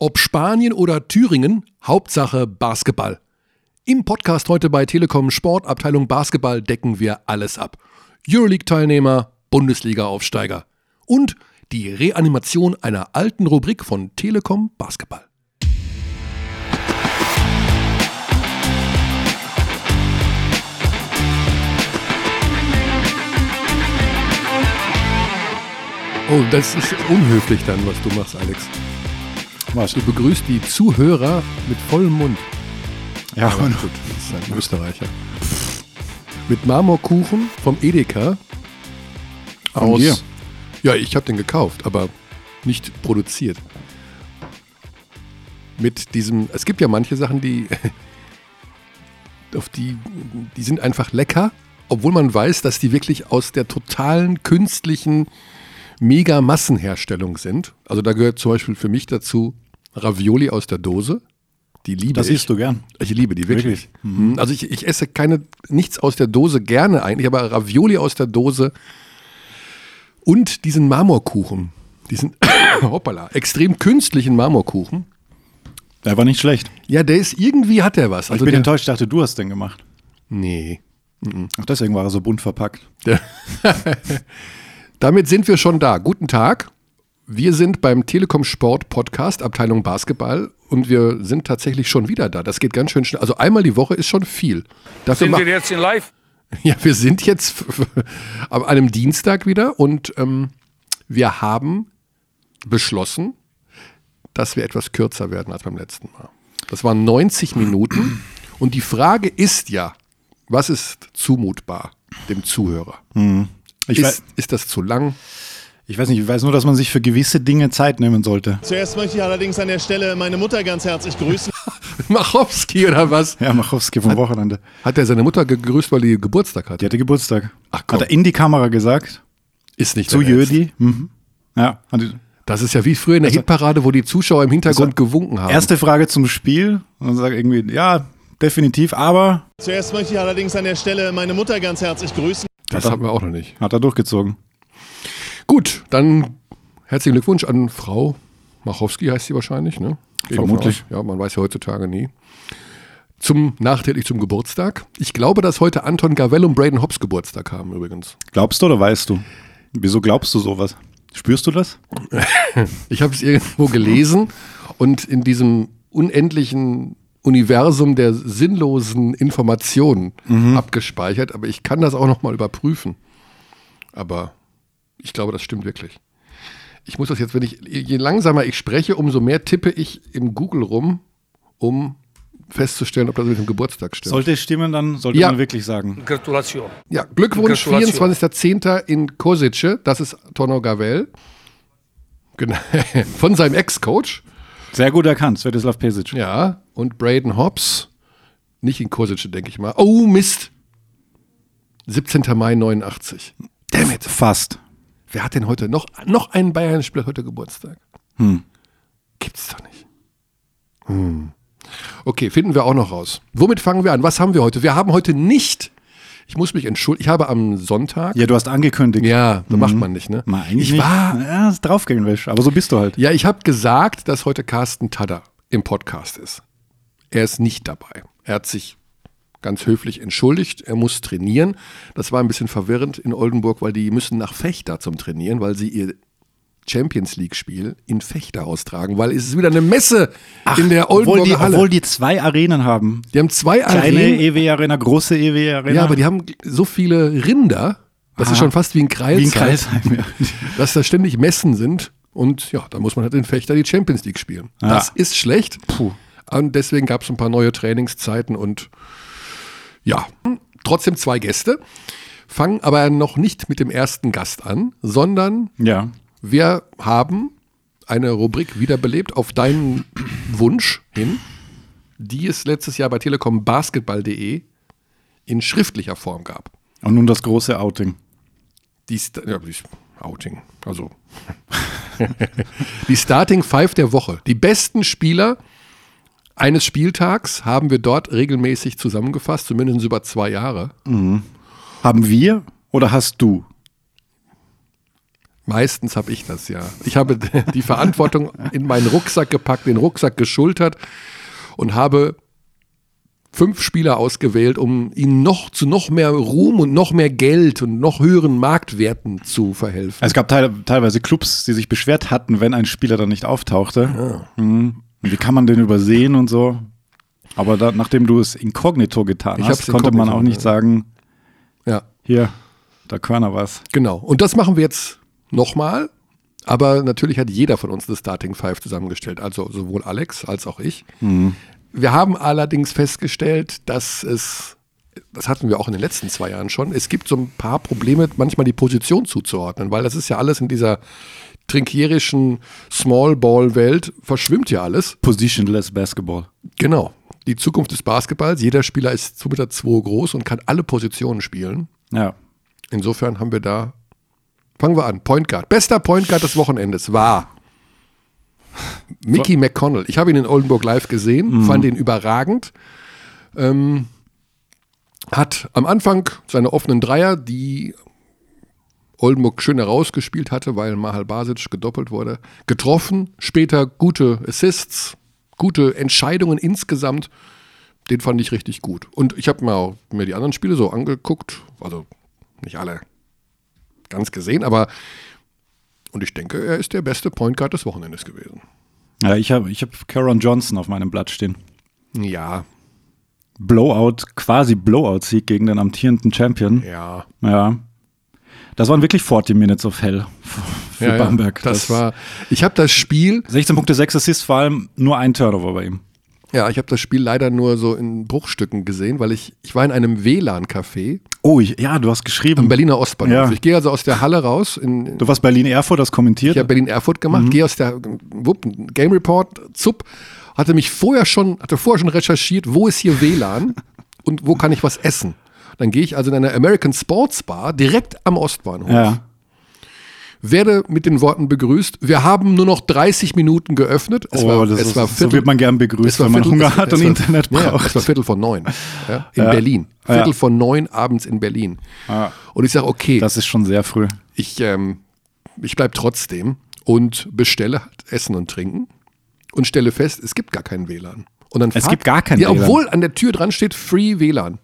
Ob Spanien oder Thüringen, Hauptsache Basketball. Im Podcast heute bei Telekom Sportabteilung Basketball decken wir alles ab. Euroleague-Teilnehmer, Bundesliga-Aufsteiger und die Reanimation einer alten Rubrik von Telekom Basketball. Oh, das ist unhöflich dann, was du machst, Alex. Was? Du begrüßt die Zuhörer mit vollem Mund. Ja, Aber gut, das ist ein Österreicher. Mit Marmorkuchen vom Edeka. Von aus. dir? Ja, ich habe den gekauft, aber nicht produziert. Mit diesem, es gibt ja manche Sachen, die, auf die, die sind einfach lecker, obwohl man weiß, dass die wirklich aus der totalen künstlichen Mega-Massenherstellung sind. Also da gehört zum Beispiel für mich dazu Ravioli aus der Dose. Die liebe Das ich. isst du gern. Ich liebe die wirklich. Wirklich? Mhm. Also ich, ich esse keine, nichts aus der Dose gerne eigentlich, aber Ravioli aus der Dose und diesen Marmorkuchen, diesen hoppala, extrem künstlichen Marmorkuchen. Der war nicht schlecht. Ja, der ist irgendwie hat der was. ich Also bin der, enttäuscht, ich dachte, du hast den gemacht. Nee. Ach, deswegen war er so bunt verpackt. Damit sind wir schon da. Guten Tag. Wir sind beim Telekom Sport Podcast, Abteilung Basketball, und wir sind tatsächlich schon wieder da. Das geht ganz schön schnell. Also einmal die Woche ist schon viel. Dafür Sind wir jetzt in live? Ja, wir sind jetzt an einem Dienstag wieder und ähm, wir haben beschlossen, dass wir etwas kürzer werden als beim letzten Mal. Das waren 90 Minuten und die Frage ist ja, was ist zumutbar dem Zuhörer? Ich, Ist, weiß, ist das zu lang? ich weiß nicht, ich weiß nur, dass man sich für gewisse Dinge Zeit nehmen sollte. Zuerst möchte ich allerdings an der Stelle meine Mutter ganz herzlich grüßen. Machowski oder was? Ja, Machowski vom Wochenende. Hat er seine Mutter gegrüßt, weil die Geburtstag Die hatte? hatte Geburtstag. Ach, komm. Hat er in die Kamera gesagt. Ist nicht Zu dein Ernst. Jödi. Mhm. Ja. hat Das ist ja wie früher in der Hitparade, wo die Zuschauer im Hintergrund Also, gewunken haben. Erste Frage zum Spiel. Und dann sagt irgendwie, ja, definitiv, aber Zuerst möchte ich allerdings an der Stelle meine Mutter ganz herzlich grüßen. Das haben wir auch noch nicht. hat er durchgezogen. Gut, dann herzlichen Glückwunsch an Frau Machowski, heißt sie wahrscheinlich, ne? Vermutlich. Ja, man weiß ja heutzutage nie. Zum, nachträglich zum Geburtstag. Ich glaube, dass heute Anton Gavell und Braden Hobbs Geburtstag haben übrigens. Glaubst du oder weißt du? Wieso glaubst du sowas? Spürst du das? Ich habe es irgendwo gelesen und in diesem unendlichen Universum der sinnlosen Informationen abgespeichert, aber ich kann das auch nochmal überprüfen. Aber ich glaube, das stimmt wirklich. Ich muss das jetzt, wenn ich, je langsamer ich spreche, umso mehr tippe ich im Google rum, um festzustellen, ob das mit dem Geburtstag stimmt. Sollte es stimmen, dann sollte Ja. man wirklich sagen. Gratulation. ja, Glückwunsch, Gratulation. 24.10. in Kosice, das ist Tono Gavel. Genau. Von seinem Ex-Coach. Sehr gut erkannt, Svetislav Pesic. Ja, und Braden Hobbs, nicht in Kosice, denke ich mal. Oh, Mist. 17. Mai 89. Damn it. Fast. Wer hat denn heute noch, noch einen Bayern-Spieler heute Geburtstag? Hm. Gibt's doch nicht. Hm. Okay, finden wir auch noch raus. Womit fangen wir an? Was haben wir heute? Wir haben heute nicht, ich muss mich entschuldigen, ich habe am Sonntag, Ja, du hast angekündigt. ja, das macht man nicht, ne? Mal eigentlich ich nicht. war, Ja, ist draufgängerisch, aber so bist du halt. ja, ich habe gesagt, dass heute Carsten Tadder im Podcast ist. Er ist nicht dabei. Er hat sich ganz höflich entschuldigt. Er muss trainieren. Das war ein bisschen verwirrend in Oldenburg, weil die müssen nach Fechter zum Trainieren, weil sie ihr Champions League-Spiel in Fechter austragen, weil es ist wieder eine Messe in der obwohl Oldenburger die, Halle. obwohl die zwei Arenen haben. die haben zwei Kleine Arenen. EW-Arena, große EW-Arena. Ja, aber die haben so viele Rinder. Das ist Aha. schon fast wie ein Kreis. wie in Kreisheim. Ja. dass da ständig Messen sind. Und ja, da muss man halt in Fechter die Champions League spielen. Ja. Das ist schlecht. Puh. Und deswegen gab es ein paar neue Trainingszeiten und ja, trotzdem zwei Gäste. Fangen aber noch nicht mit dem ersten Gast an, sondern ja. Wir haben eine Rubrik wiederbelebt auf deinen Wunsch hin, die es letztes Jahr bei Telekom Basketball.de in schriftlicher Form gab. Und nun das große Outing. Die, Sta- ja, die Outing, also die Starting Five der Woche. Die besten Spieler eines Spieltags haben wir dort regelmäßig zusammengefasst, zumindest über zwei Jahre. Haben wir oder hast du? Meistens habe ich das ja. Ich habe die Verantwortung in meinen Rucksack gepackt, den Rucksack geschultert und habe fünf Spieler ausgewählt, um ihnen noch zu noch mehr Ruhm und noch mehr Geld und noch höheren Marktwerten zu verhelfen. Es gab teil teilweise Clubs, die sich beschwert hatten, wenn ein Spieler dann nicht auftauchte. Mhm. Wie kann man den übersehen und so? Aber da, nachdem du es inkognito getan hast, konnte man auch nicht ja. sagen, Ja, hier, da Körner was. genau. Und das machen wir jetzt nochmal. Aber natürlich hat jeder von uns eine Starting Five zusammengestellt. Also sowohl Alex als auch ich. Wir haben allerdings festgestellt, dass es, das hatten wir auch in den letzten zwei Jahren schon, es gibt so ein paar Probleme, manchmal die Position zuzuordnen, weil das ist ja alles in dieser trinkierischen Small-Ball-Welt, verschwimmt ja alles. Positionless Basketball. Genau. Die Zukunft des Basketballs. Jeder Spieler ist 2,2 Meter groß und kann alle Positionen spielen. Ja. Insofern haben wir da. Fangen wir an. Point Guard. Bester Point Guard des Wochenendes war Mickey McConnell. Ich habe ihn in Oldenburg live gesehen, fand ihn überragend. Ähm, hat am Anfang seine offenen Dreier, die Oldenburg schön herausgespielt hatte, weil Mahal Basic gedoppelt wurde, getroffen. Später gute Assists, gute Entscheidungen insgesamt. Den fand ich richtig gut. Und ich habe mir auch mir die anderen Spiele so angeguckt. Also nicht alle ganz gesehen, aber und ich denke, er ist der beste Point Guard des Wochenendes gewesen. Ja, ich habe ich hab Caron Johnson auf meinem Blatt stehen. Ja, Blowout, quasi Blowout-Sieg gegen den amtierenden Champion. ja. Ja. Das waren wirklich 40 Minutes of Hell für ja, Bamberg. Ja, das, war. Ich habe das Spiel. 16 Punkte, 6 Assists, vor allem nur ein Turnover bei ihm. Ja, ich habe das Spiel leider nur so in Bruchstücken gesehen, weil ich ich war in einem WLAN-Café Oh, ich, ja, du hast geschrieben. Berliner Ostbahnhof. Ja. Ich gehe also aus der Halle raus. In, Du warst Berlin-Erfurt, das kommentiert. ich habe Berlin-Erfurt gemacht, gehe aus der wupp, Game Report, zupp, hatte mich vorher schon, hatte vorher schon recherchiert, wo ist hier WLAN und wo kann ich was essen. Dann gehe ich also in eine American Sports Bar direkt am Ostbahnhof. ja. Werde mit den Worten begrüßt. Wir haben nur noch 30 Minuten geöffnet. Es Oh, war, das es ist- war so Viertel, wird man gern begrüßt, wenn man Viertel- Hunger es- hat es und war- Internet Ja, braucht. es war Viertel von neun ja, in Ja. Berlin. Viertel von neun abends in Berlin. Und ich sage, okay, Das ist schon sehr früh. ich, ähm, ich bleibe trotzdem und bestelle halt Essen und Trinken und stelle fest, es gibt gar keinen WLAN. Und dann Es fragt- gibt gar kein ja, WLAN. Obwohl an der Tür dran steht Free WLAN.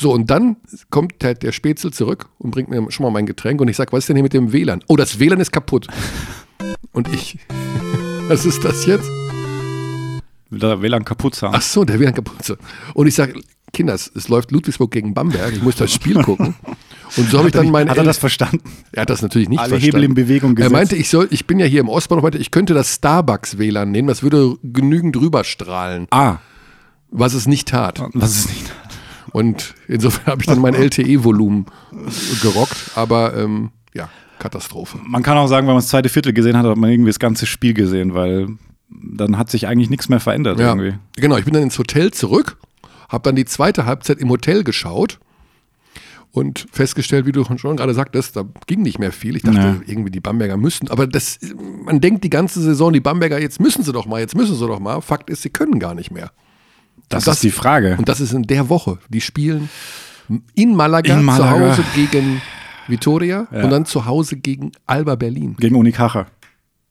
So, und dann kommt der, der Spätzle zurück und bringt mir schon mal mein Getränk und ich sage, was ist denn hier mit dem WLAN? Oh, das WLAN ist kaputt. Und ich, was ist das jetzt? Der WLAN kaputt sein. Ach so, der WLAN kaputt. So. Und ich sage, Kinder, es es läuft Ludwigsburg gegen Bamberg, ich muss das Spiel gucken. Und so habe ich dann meinen Hat er das verstanden? er hat das natürlich nicht Alle verstanden. Hebel in Bewegung Er gesetzt. meinte, ich soll, ich bin ja hier im Ostbahnhof, meinte, ich könnte das Starbucks WLAN nehmen, das würde genügend rüberstrahlen, Ah, was es nicht tat. was ist nicht? Und insofern habe ich dann mein LTE-Volumen gerockt, aber ähm, ja, Katastrophe. Man kann auch sagen, wenn man das zweite Viertel gesehen hat, hat man irgendwie das ganze Spiel gesehen, weil dann hat sich eigentlich nichts mehr verändert Ja, irgendwie. genau, ich bin dann ins Hotel zurück, habe dann die zweite Halbzeit im Hotel geschaut und festgestellt, wie du schon gerade sagtest, da ging nicht mehr viel. Ich dachte, Ja. irgendwie die Bamberger müssten, aber das, man denkt die ganze Saison, die Bamberger, jetzt müssen sie doch mal, jetzt müssen sie doch mal. Fakt ist, sie können gar nicht mehr. Das, das- ist die Frage. Und das ist in der Woche. Die spielen in Malaga, In Malaga. zu Hause gegen Vitoria Ja. und dann zu Hause gegen Alba Berlin. Gegen Unicaja.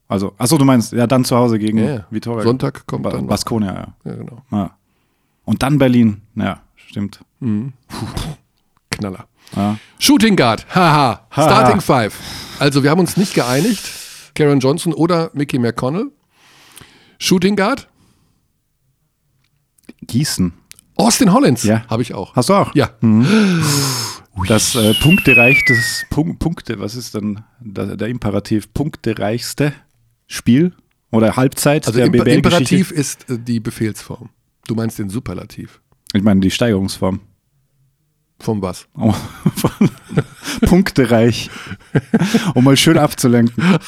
Also, achso, du meinst, ja, dann zu Hause gegen Ja. Vitoria. Sonntag kommt Ba dann. Baskonia, ja. Ja, genau. ja. Und dann Berlin. Ja, stimmt. Knaller. Ja. Shooting Guard, haha, Haha. Starting Five. Also wir haben uns nicht geeinigt, Karen Johnson oder Mickey McConnell. Shooting Guard, Gießen. Austin Hollins, Ja. habe ich auch. Hast du auch? Ja, Das äh, punktereichtes, Punk, Punkte, was ist denn der, der Imperativ? Punktereichste Spiel oder Halbzeit also der Imper BBL-Geschichte? Imperativ ist äh, die Befehlsform. Du meinst den Superlativ. Ich meine die Steigerungsform. Vom was? Oh, von- Punktereich. um mal schön abzulenken.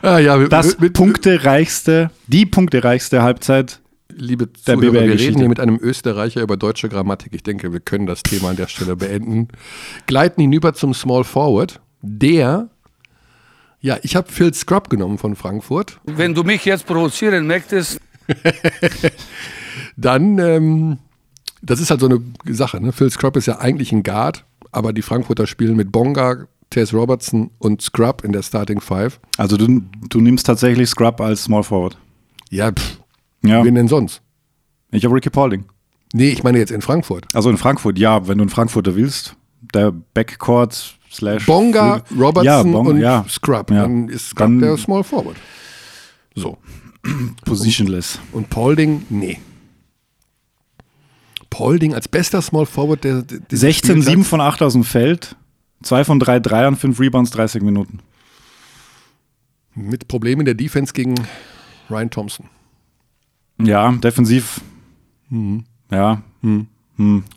Ah, ja, Das mit, punktereichste, die punktereichste Halbzeit. Liebe Zuhörer, wir reden hier mit einem Österreicher über deutsche Grammatik. Ich denke, wir können das Thema an der Stelle beenden. Gleiten hinüber zum Small Forward, der, ja, ich habe Phil Scrub genommen von Frankfurt. Wenn du mich jetzt provozieren möchtest, Dann, ähm, das ist halt so eine Sache. Ne? Phil Scrub ist ja eigentlich ein Guard, aber die Frankfurter spielen mit Bonga, Tess Robertson und Scrub in der Starting Five. Also du, du nimmst tatsächlich Scrub als Small Forward. Ja, pff, Ja. wen denn sonst? Ich habe Ricky Paulding. Nee, ich meine jetzt in Frankfurt. Also in Frankfurt, ja, wenn du in Frankfurter willst. Der Backcourt slash. Bonga, Robertson ja, Bonga, und ja. Scrub. Ja. Dann ist Scrub Dann- der Small Forward. So. Positionless. Und Paulding, nee. Paulding als bester Small Forward der, der dieses 16, Spiels 7 hat. von 8 aus dem Feld. 2 von 3 Dreiern, 5 Rebounds, 30 Minuten. mit Problemen in der Defense gegen Ryan Thompson. Ja, defensiv. Mhm. Ja.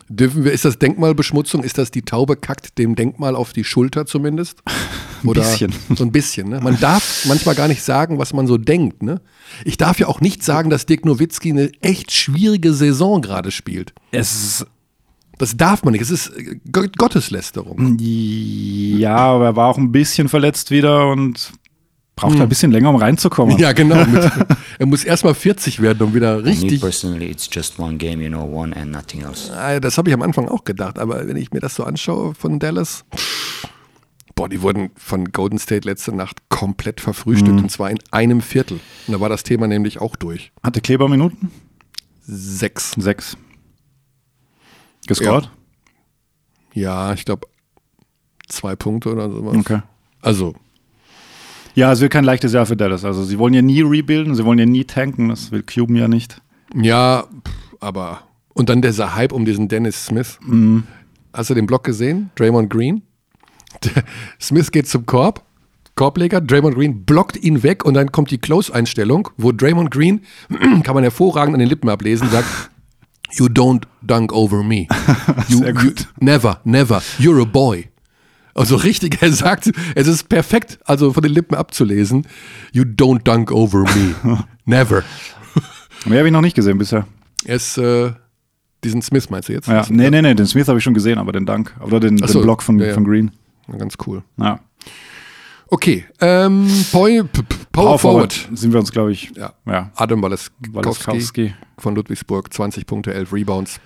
Dürfen wir, ist das Denkmalbeschmutzung? Ist das die Taube kackt dem Denkmal auf die Schulter zumindest? Oder bisschen. So ein bisschen. Ne? Man darf manchmal gar nicht sagen, was man so denkt. Ne? Ich darf ja auch nicht sagen, dass Dirk Nowitzki eine echt schwierige Saison gerade spielt. Es Das darf man nicht. Es ist äh, Go- Gotteslästerung. Ja, aber er war auch ein bisschen verletzt wieder und braucht ein bisschen länger, um reinzukommen. Hm. Ja, genau. Mit, er muss erstmal 40 werden, um wieder richtig. personally, it's just one game, you know, one and nothing else. Ah, Das habe ich am Anfang auch gedacht, aber wenn ich mir das so anschaue von Dallas, boah, die wurden von Golden State letzte Nacht komplett verfrühstückt und zwar in einem Viertel. Und da war das Thema nämlich auch durch. Hatte Kleber Minuten? Sechs. Sechs. Gescored? Ja, ich glaube zwei Punkte oder sowas. Okay. Also, Ja, es wird kein leichtes Jahr für Dallas. Also sie wollen ja nie rebuilden, sie wollen ja nie tanken, das will Cuban ja nicht. ja, aber. Und dann dieser Hype um diesen Dennis Smith. Hast du den Block gesehen? Draymond Green? Smith geht zum Korb. Korbleger, Draymond Green blockt ihn weg und dann kommt die Close-Einstellung, wo Draymond Green, kann man hervorragend an den Lippen ablesen, sagt, You don't dunk over me. You, Sehr gut. You, never, never. You're a boy. Also richtig, er sagt, es ist perfekt, also von den Lippen abzulesen. You don't dunk over me. Never. Mehr habe ich noch nicht gesehen bisher. Er ist, äh, diesen Smith meinst du jetzt? Ja. Nee, nee, nee, den Smith habe ich schon gesehen, aber den Dank. Oder den, Ach den so, Block von, ja, ja. von Green. Ganz cool. Ja. Okay, ähm, Point, P- P- Power, Forward. sind wir uns, glaube ich. Ja. Ja. Adam Waleskowski. von Ludwigsburg, 20 Punkte, 11 Rebounds.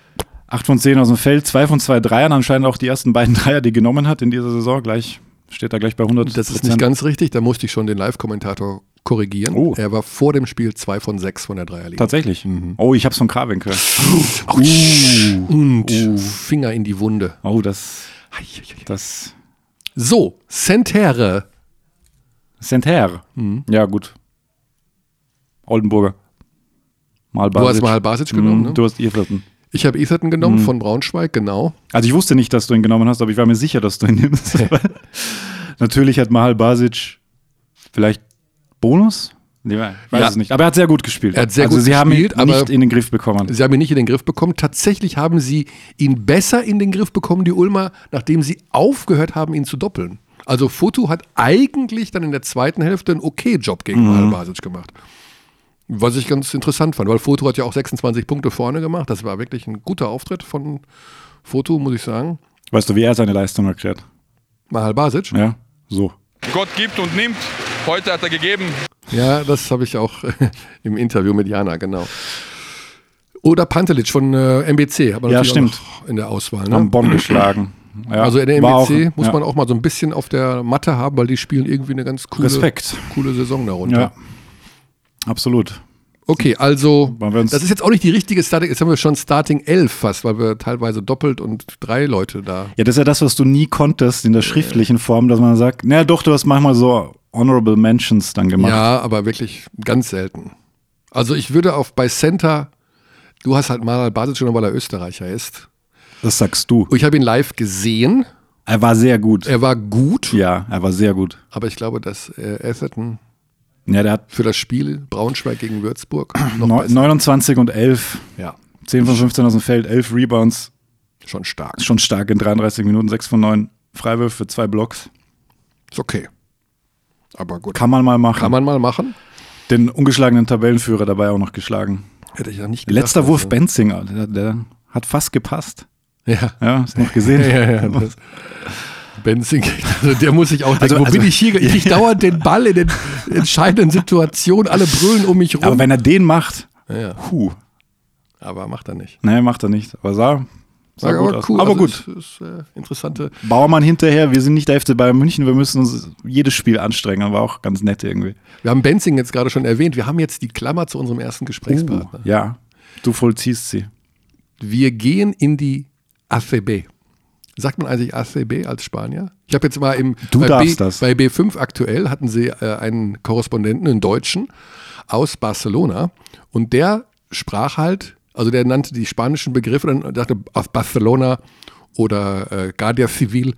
8 von 10 aus dem Feld, 2 von 2 Dreiern, anscheinend auch die ersten beiden Dreier, die genommen hat in dieser Saison. Gleich steht da gleich bei 100. Das ist nicht ganz richtig, da musste ich schon den Live-Kommentator korrigieren. Oh. Er war vor dem Spiel 2 von 6 von der Dreierlinie. Tatsächlich. Mhm. Oh, ich hab's von Krawinkel. Und Finger in die Wunde. Oh, das. Das. So, Sentere. Center. Mhm. Ja, gut. Oldenburger. Mal Du hast mal Basic genommen, ne? Du hast Etherton. Ich habe Etherton genommen von Braunschweig, genau. Also ich wusste nicht, dass du ihn genommen hast, aber ich war mir sicher, dass du ihn nimmst. Natürlich hat Mahal Basic vielleicht Bonus? Nee, Ich weiß Ja. es nicht. Aber er hat sehr gut gespielt. Er hat sehr also gut sie haben ihn gespielt, aber- nicht in den Griff bekommen. Sie haben ihn nicht in den Griff bekommen. Tatsächlich haben sie ihn besser in den Griff bekommen, die Ulmer, nachdem sie aufgehört haben, ihn zu doppeln. Also Foto hat eigentlich dann in der zweiten Hälfte einen okay Job gegen mhm. Basic gemacht. Was ich ganz interessant fand, weil Foto hat ja auch 26 Punkte vorne gemacht. Das war wirklich ein guter Auftritt von Foto, muss ich sagen. Weißt du, wie er seine Leistung erklärt? Mahal Basic. Ja, so. Gott gibt und nimmt. Heute hat er gegeben. Ja, das habe ich auch im Interview mit Jana, genau. Oder Pantelic von äh, MBC, aber Ja, natürlich stimmt. auch noch in der Auswahl. Ne? Haben Bonn geschlagen. Ja, Also in der MBC auch- muss ja. man auch mal so ein bisschen auf der Matte haben, weil die spielen irgendwie eine ganz coole, Respekt. coole Saison darunter. Ja, absolut. Okay, also das ist jetzt auch nicht die richtige Starting, jetzt haben wir schon Starting 11 fast, weil wir teilweise doppelt und drei Leute da. Ja, das ist ja das, was du nie konntest in der schriftlichen Form, dass man sagt, na doch, du hast manchmal so Honorable Mentions dann gemacht. Ja, aber wirklich ganz selten. Also ich würde auf bei Center, du hast halt mal Basic schon, weil er Österreicher ist. Das sagst du. Ich habe ihn live gesehen, Er war sehr gut. er war gut, Ja, er war sehr gut. aber ich glaube, dass äh, Atherton Ja, der hat für das Spiel Braunschweig gegen Würzburg noch neu- besser. 29 und 11, Ja, 10 von 15 aus dem Feld, 11 Rebounds, schon stark. schon stark in 33 Minuten, 6 von 9 Freiwürfe, 2 Blocks. Ist okay. Aber gut. Kann man mal machen. Kann man mal machen. Den ungeschlagenen Tabellenführer dabei auch noch geschlagen. Hätte ich ja nicht gedacht. Letzter Wurf also. Benzinger, der, der hat fast gepasst. Ja. Ja, hast du noch gesehen? Ja, ja, das. Benzing, also der muss sich auch denken, Also- wo also- bin ich hier? Ich dauernd den Ball in den entscheidenden Situationen, alle brüllen um mich rum. Aber wenn er den macht, ja, ja. puh, aber macht er nicht. nee, macht er nicht. Aber sah Sah gut aber aus. cool. Aber also gut. Ist, ist, äh, interessante. Bauermann hinterher, wir sind nicht der FC Bayern München, wir müssen uns jedes Spiel anstrengen, war auch ganz nett irgendwie. Wir haben Benzing jetzt gerade schon erwähnt. Wir haben jetzt die Klammer zu unserem ersten Gesprächspartner. Ja, du vollziehst sie. Wir gehen in die ACB. Sagt man eigentlich ACB als Spanier? Ich habe jetzt mal im Du bei, darfst B, das. bei B5 aktuell hatten sie äh, einen Korrespondenten, einen Deutschen aus Barcelona und der sprach halt, also der nannte die spanischen Begriffe und dachte aus Barcelona oder äh, Guardia Civil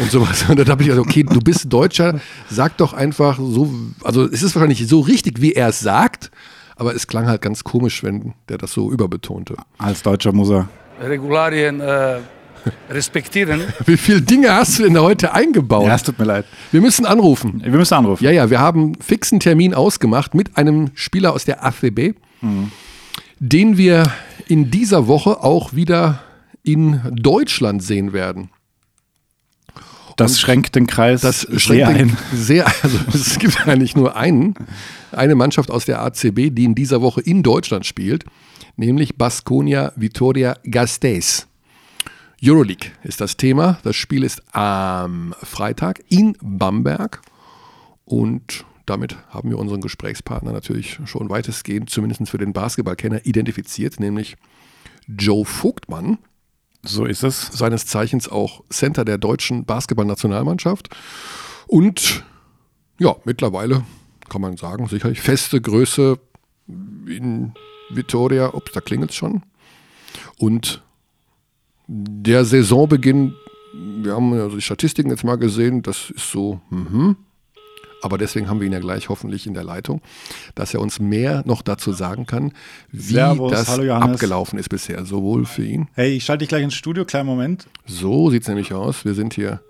und sowas. Und dann habe ich gesagt, okay, du bist Deutscher, sag doch einfach so, also es ist wahrscheinlich so richtig, wie er es sagt, aber es klang halt ganz komisch, wenn der das so überbetonte. Als Deutscher muss er. Regularien äh, respektieren. Wie viele Dinge hast du denn heute eingebaut? Ja, es tut mir leid. Wir müssen anrufen. Wir müssen anrufen. Ja, ja, wir haben fixen Termin ausgemacht mit einem Spieler aus der ACB, den wir in dieser Woche auch wieder in Deutschland sehen werden. Das schränkt den Kreis Das sehr ein. Sehr, also es gibt eigentlich nur einen, eine Mannschaft aus der ACB, die in dieser Woche in Deutschland spielt, nämlich Baskonia Vitoria Gasteiz. Euroleague ist das Thema. Das Spiel ist am Freitag in Bamberg und damit haben wir unseren Gesprächspartner natürlich schon weitestgehend, zumindest für den Basketballkenner, identifiziert, nämlich Joe Vogtmann So ist es. seines Zeichens auch Center der deutschen Basketballnationalmannschaft und ja, mittlerweile kann man sagen, sicherlich feste Größe in Vitoria, ups, da klingelt es schon. Und der Saisonbeginn, wir haben also die Statistiken jetzt mal gesehen, das ist so, mhm. aber deswegen haben wir ihn ja gleich hoffentlich in der Leitung, dass er uns mehr noch dazu sagen kann, wie Servus, das abgelaufen ist bisher, sowohl für ihn Hey, ich schalte dich gleich ins Studio, kleinen Moment. so sieht es nämlich aus. Wir sind hier.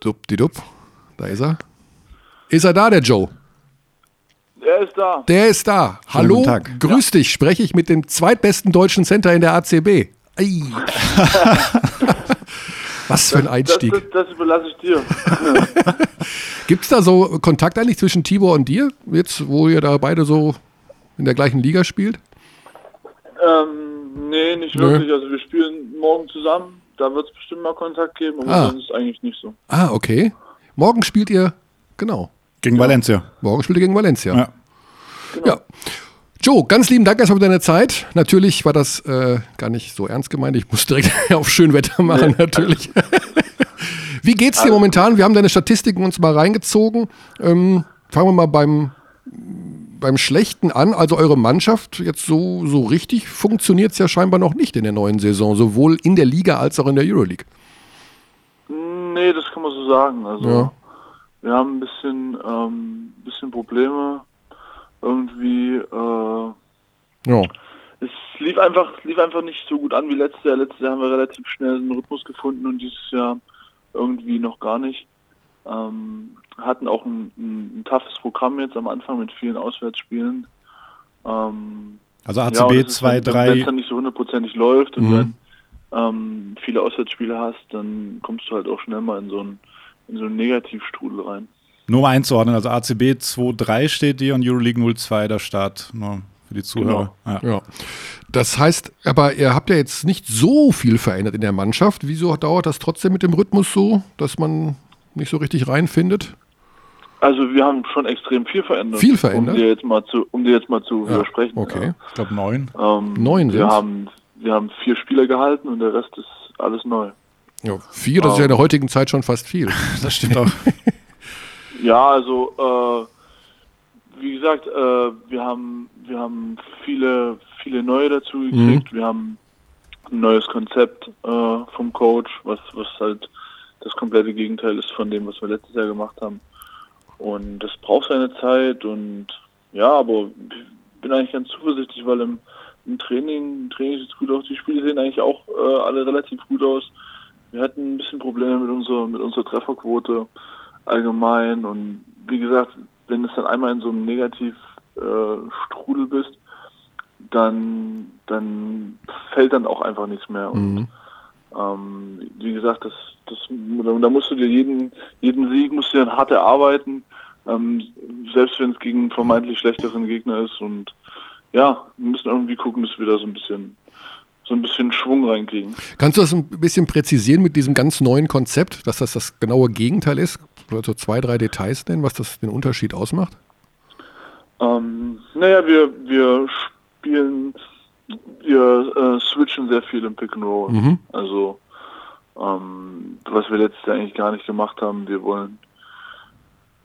Dupp-di-dupp. Da ist er. Ist er da, der Joe? Er ist da. Der ist da. Hallo, guten Tag. grüß dich. Spreche ich mit dem zweitbesten deutschen Center in der ACB. Was für ein Das, Einstieg. das, das überlasse ich dir. Gibt es da so Kontakt eigentlich zwischen Tibor und dir, jetzt wo ihr da beide so in der gleichen Liga spielt? ähm, nee, nicht Nö. wirklich. Also wir spielen morgen zusammen. Da wird es bestimmt mal Kontakt geben, aber Ah. sonst eigentlich nicht so. Ah, okay. Morgen spielt ihr, genau. Gegen Valencia. Morgen spielt ihr gegen Valencia. Ja. Ja. Joe, ganz lieben Dank erstmal für deine Zeit. Natürlich war das äh, gar nicht so ernst gemeint. Ich muss direkt auf Schönwetter machen, natürlich. Wie geht's dir momentan? Wir haben deine Statistiken uns mal reingezogen. Ähm, fangen wir mal beim, beim Schlechten an. Also eure Mannschaft, jetzt so, so richtig funktioniert es ja scheinbar noch nicht in der neuen Saison, sowohl in der Liga als auch in der Euroleague. Nee, das kann man so sagen. Also Ja. Wir haben ein bisschen, ähm, bisschen Probleme. Irgendwie, äh, Ja. es lief einfach, lief einfach nicht so gut an wie letztes Jahr. Letztes Jahr haben wir relativ schnell einen Rhythmus gefunden und dieses Jahr irgendwie noch gar nicht. Ähm, hatten auch ein, ein, ein toughes Programm jetzt am Anfang mit vielen Auswärtsspielen. Ähm, Also ACB und das ist, 2, Wenn es 3. dann nicht so hundertprozentig läuft und Mhm. wenn ähm, viele Auswärtsspiele hast, dann kommst du halt auch schnell mal in so einen, in so einen Negativstrudel rein. Nur mal einzuordnen, also ACB 2, 3 steht dir und Euroleague 02 der Start. Nur für die Zuhörer. Ja. Ja. Das heißt, aber ihr habt ja jetzt nicht so viel verändert in der Mannschaft. Wieso dauert das trotzdem mit dem Rhythmus so, dass man nicht so richtig reinfindet? Also wir haben schon extrem viel verändert. Viel verändert? Um dir jetzt mal zu, um dir jetzt mal zu widersprechen. Okay. Ich glaube 9. Ja. Ähm, Neun wir sind's? haben, wir haben vier Spieler gehalten und der Rest ist alles neu. Ja, vier, das ist ja in der heutigen Zeit schon fast viel. Das stimmt auch. Ja, also äh, wie gesagt, äh, wir haben wir haben viele viele neue dazu gekriegt. Wir haben ein neues Konzept äh, vom Coach, was was halt das komplette Gegenteil ist von dem, was wir letztes Jahr gemacht haben. Und das braucht seine Zeit und ja, aber ich bin eigentlich ganz zuversichtlich, weil im, im Training, im Training sieht es gut aus. Die Spiele sehen eigentlich auch äh, alle relativ gut aus. Wir hatten ein bisschen Probleme mit unserer mit unserer Trefferquote allgemein. Und wie gesagt, wenn es dann einmal in so einem Negativstrudel äh, Strudel bist, dann dann fällt dann auch einfach nichts mehr. Und Mhm. ähm, wie gesagt, das, das, da musst du dir jeden, jeden Sieg musst du dir hart erarbeiten, ähm, selbst wenn es gegen einen vermeintlich schlechteren Gegner ist. Und ja, wir müssen irgendwie gucken, dass wir da so ein bisschen so ein bisschen Schwung reinkriegen. Kannst du das ein bisschen präzisieren mit diesem ganz neuen Konzept, dass das das genaue Gegenteil ist? Also zwei, drei Details nennen, was das den Unterschied ausmacht? Ähm, naja, wir, wir spielen, wir äh, switchen sehr viel im Pick and Roll. Mhm. Also, ähm, was wir letztes Jahr eigentlich gar nicht gemacht haben, wir wollen,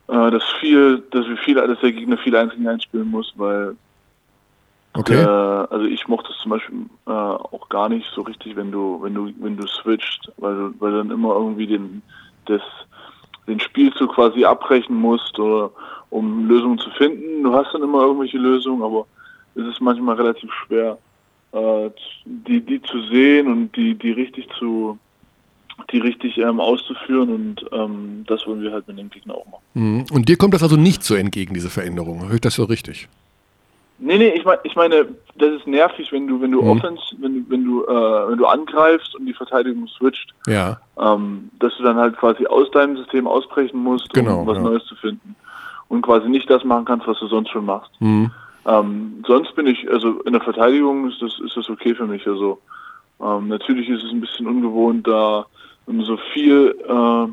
äh, dass viel, dass wir viel, dass der Gegner viel Einzelnen einspielen muss, weil Okay. Äh, also ich mochte es zum Beispiel äh, auch gar nicht so richtig, wenn du, wenn du, wenn du switcht, weil du, weil du dann immer irgendwie den, das, den Spielzug quasi abbrechen musst oder um Lösungen zu finden. Du hast dann immer irgendwelche Lösungen, aber es ist manchmal relativ schwer, äh, die, die zu sehen und die, die richtig zu, die richtig ähm, auszuführen und ähm, das wollen wir halt mit dem Gegner auch machen. Mhm. Und dir kommt das also nicht so entgegen, diese Veränderung. Höre ich das so richtig? Nee, nee, ich meine, ich meine, das ist nervig, wenn du, wenn du Mhm. Offense, wenn du, wenn du, äh, wenn du angreifst und die Verteidigung switcht, Ja. ähm, dass du dann halt quasi aus deinem System ausbrechen musst, Genau, um was ja. Neues zu finden. Und quasi nicht das machen kannst, was du sonst schon machst. Mhm. Ähm, sonst bin ich, also in der Verteidigung ist das, ist das okay für mich. Also ähm, natürlich ist es ein bisschen ungewohnt, da so viel äh,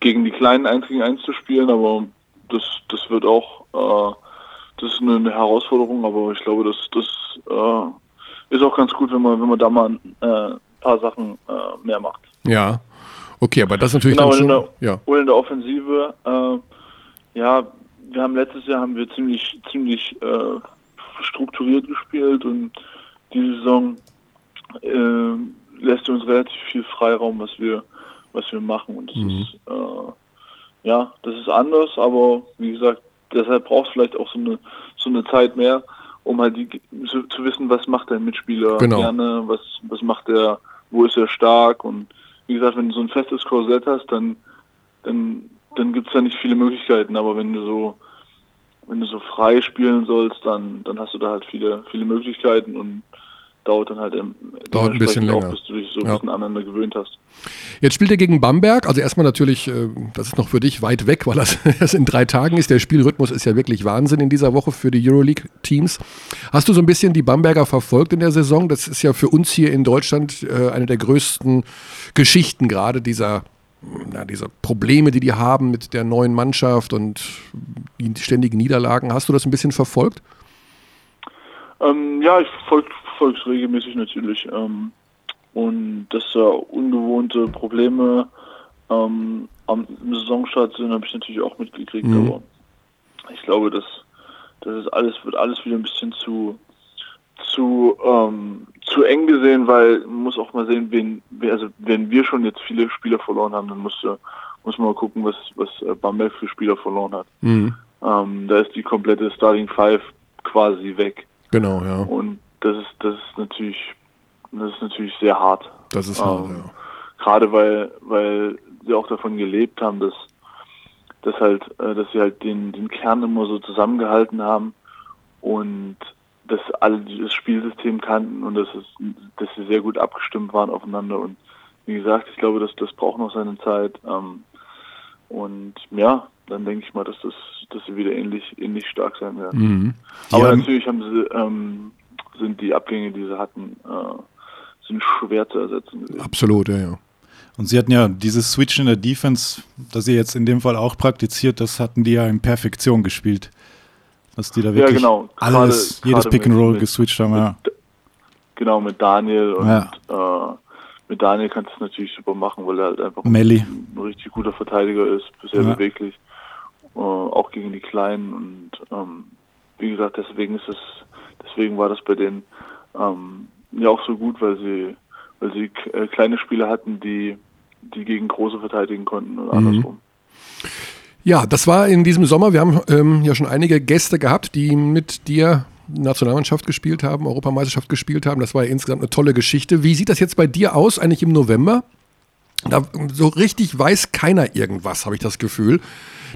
gegen die kleinen 1 gegen 1 zu spielen, aber das, das wird auch, äh, das ist eine, Herausforderung, aber ich glaube, das, das äh, ist auch ganz gut, wenn man, wenn man da mal äh, ein paar Sachen äh, mehr macht. Ja. Okay, aber das ist natürlich Genau, dann in schon. der, Ja. in der Offensive, äh, ja, wir haben letztes Jahr haben wir ziemlich, ziemlich äh, strukturiert gespielt und diese Saison äh, lässt uns relativ viel Freiraum, was wir, was wir machen. Und das Mhm. ist äh, ja, das ist anders, aber wie gesagt, deshalb braucht es vielleicht auch so eine so eine Zeit mehr, um halt die, zu, zu wissen, was macht der Mitspieler Genau. gerne, was, was macht er, wo ist er stark und wie gesagt, wenn du so ein festes Korsett hast, dann dann, dann gibt es da nicht viele Möglichkeiten. Aber wenn du so, wenn du so frei spielen sollst, dann, dann hast du da halt viele, viele Möglichkeiten und dauert dann halt im, Dauert ein bisschen dementsprechend auch, länger. bis du dich so ein Ja. bisschen aneinander gewöhnt hast. Jetzt spielt er gegen Bamberg. Also erstmal natürlich, äh, das ist noch für dich weit weg, weil das erst in drei Tagen ist. Der Spielrhythmus ist ja wirklich Wahnsinn in dieser Woche für die Euroleague-Teams. Hast du so ein bisschen die Bamberger verfolgt in der Saison? Das ist ja für uns hier in Deutschland äh, eine der größten Geschichten gerade dieser, na, dieser Probleme, die die haben mit der neuen Mannschaft und die ständigen Niederlagen. Hast du das ein bisschen verfolgt? Ähm, ja, ich verfolge es regelmäßig natürlich. Ähm, und dass da ungewohnte Probleme ähm, am Saisonstart sind, habe ich natürlich auch mitgekriegt. Mhm. Aber ich glaube, dass das ist alles wird alles wieder ein bisschen zu zu ähm, zu eng gesehen, weil man muss auch mal sehen, wen, also wenn wir schon jetzt viele Spieler verloren haben, dann muss, äh, muss man mal gucken, was was äh, Bamberg für Spieler verloren hat. Mhm. Ähm, da ist die komplette Starting Five quasi weg. Genau, ja. Und das ist, das ist natürlich, das ist natürlich sehr hart. Das ist hart, Ähm, ja. Gerade weil, weil sie auch davon gelebt haben, dass, dass halt, äh, dass sie halt den, den Kern immer so zusammengehalten haben und dass alle das Spielsystem kannten und dass es, dass sie sehr gut abgestimmt waren aufeinander und wie gesagt, ich glaube, dass das braucht noch seine Zeit. Ähm, und ja, dann denke ich mal, dass das, dass sie wieder ähnlich, ähnlich stark sein werden. Mhm. Aber haben- natürlich haben sie, ähm, sind die Abgänge, die sie hatten, äh, sind schwer zu ersetzen. gewesen. Absolut, ja, ja. Und sie hatten ja dieses Switch in der Defense, das ihr jetzt in dem Fall auch praktiziert, das hatten die ja in Perfektion gespielt. Dass die da wirklich genau. Gerade- alles, jedes Pick and mit- Roll mit- geswitcht haben, ja. Genau, mit Daniel und Ja. äh, mit Daniel kannst du es natürlich super machen, weil er halt einfach Melli. ein richtig guter Verteidiger ist, sehr Ja. beweglich, äh, auch gegen die Kleinen und ähm, wie gesagt, deswegen ist es, deswegen war das bei denen ähm, ja auch so gut, weil sie, weil sie äh, kleine Spieler hatten, die, die gegen große verteidigen konnten oder Mhm. andersrum. Ja, das war in diesem Sommer. Wir haben ähm, ja schon einige Gäste gehabt, die mit dir Nationalmannschaft gespielt haben, Europameisterschaft gespielt haben. Das war ja insgesamt eine tolle Geschichte. Wie sieht das jetzt bei dir aus, eigentlich im November? Da, so richtig weiß keiner irgendwas, habe ich das Gefühl.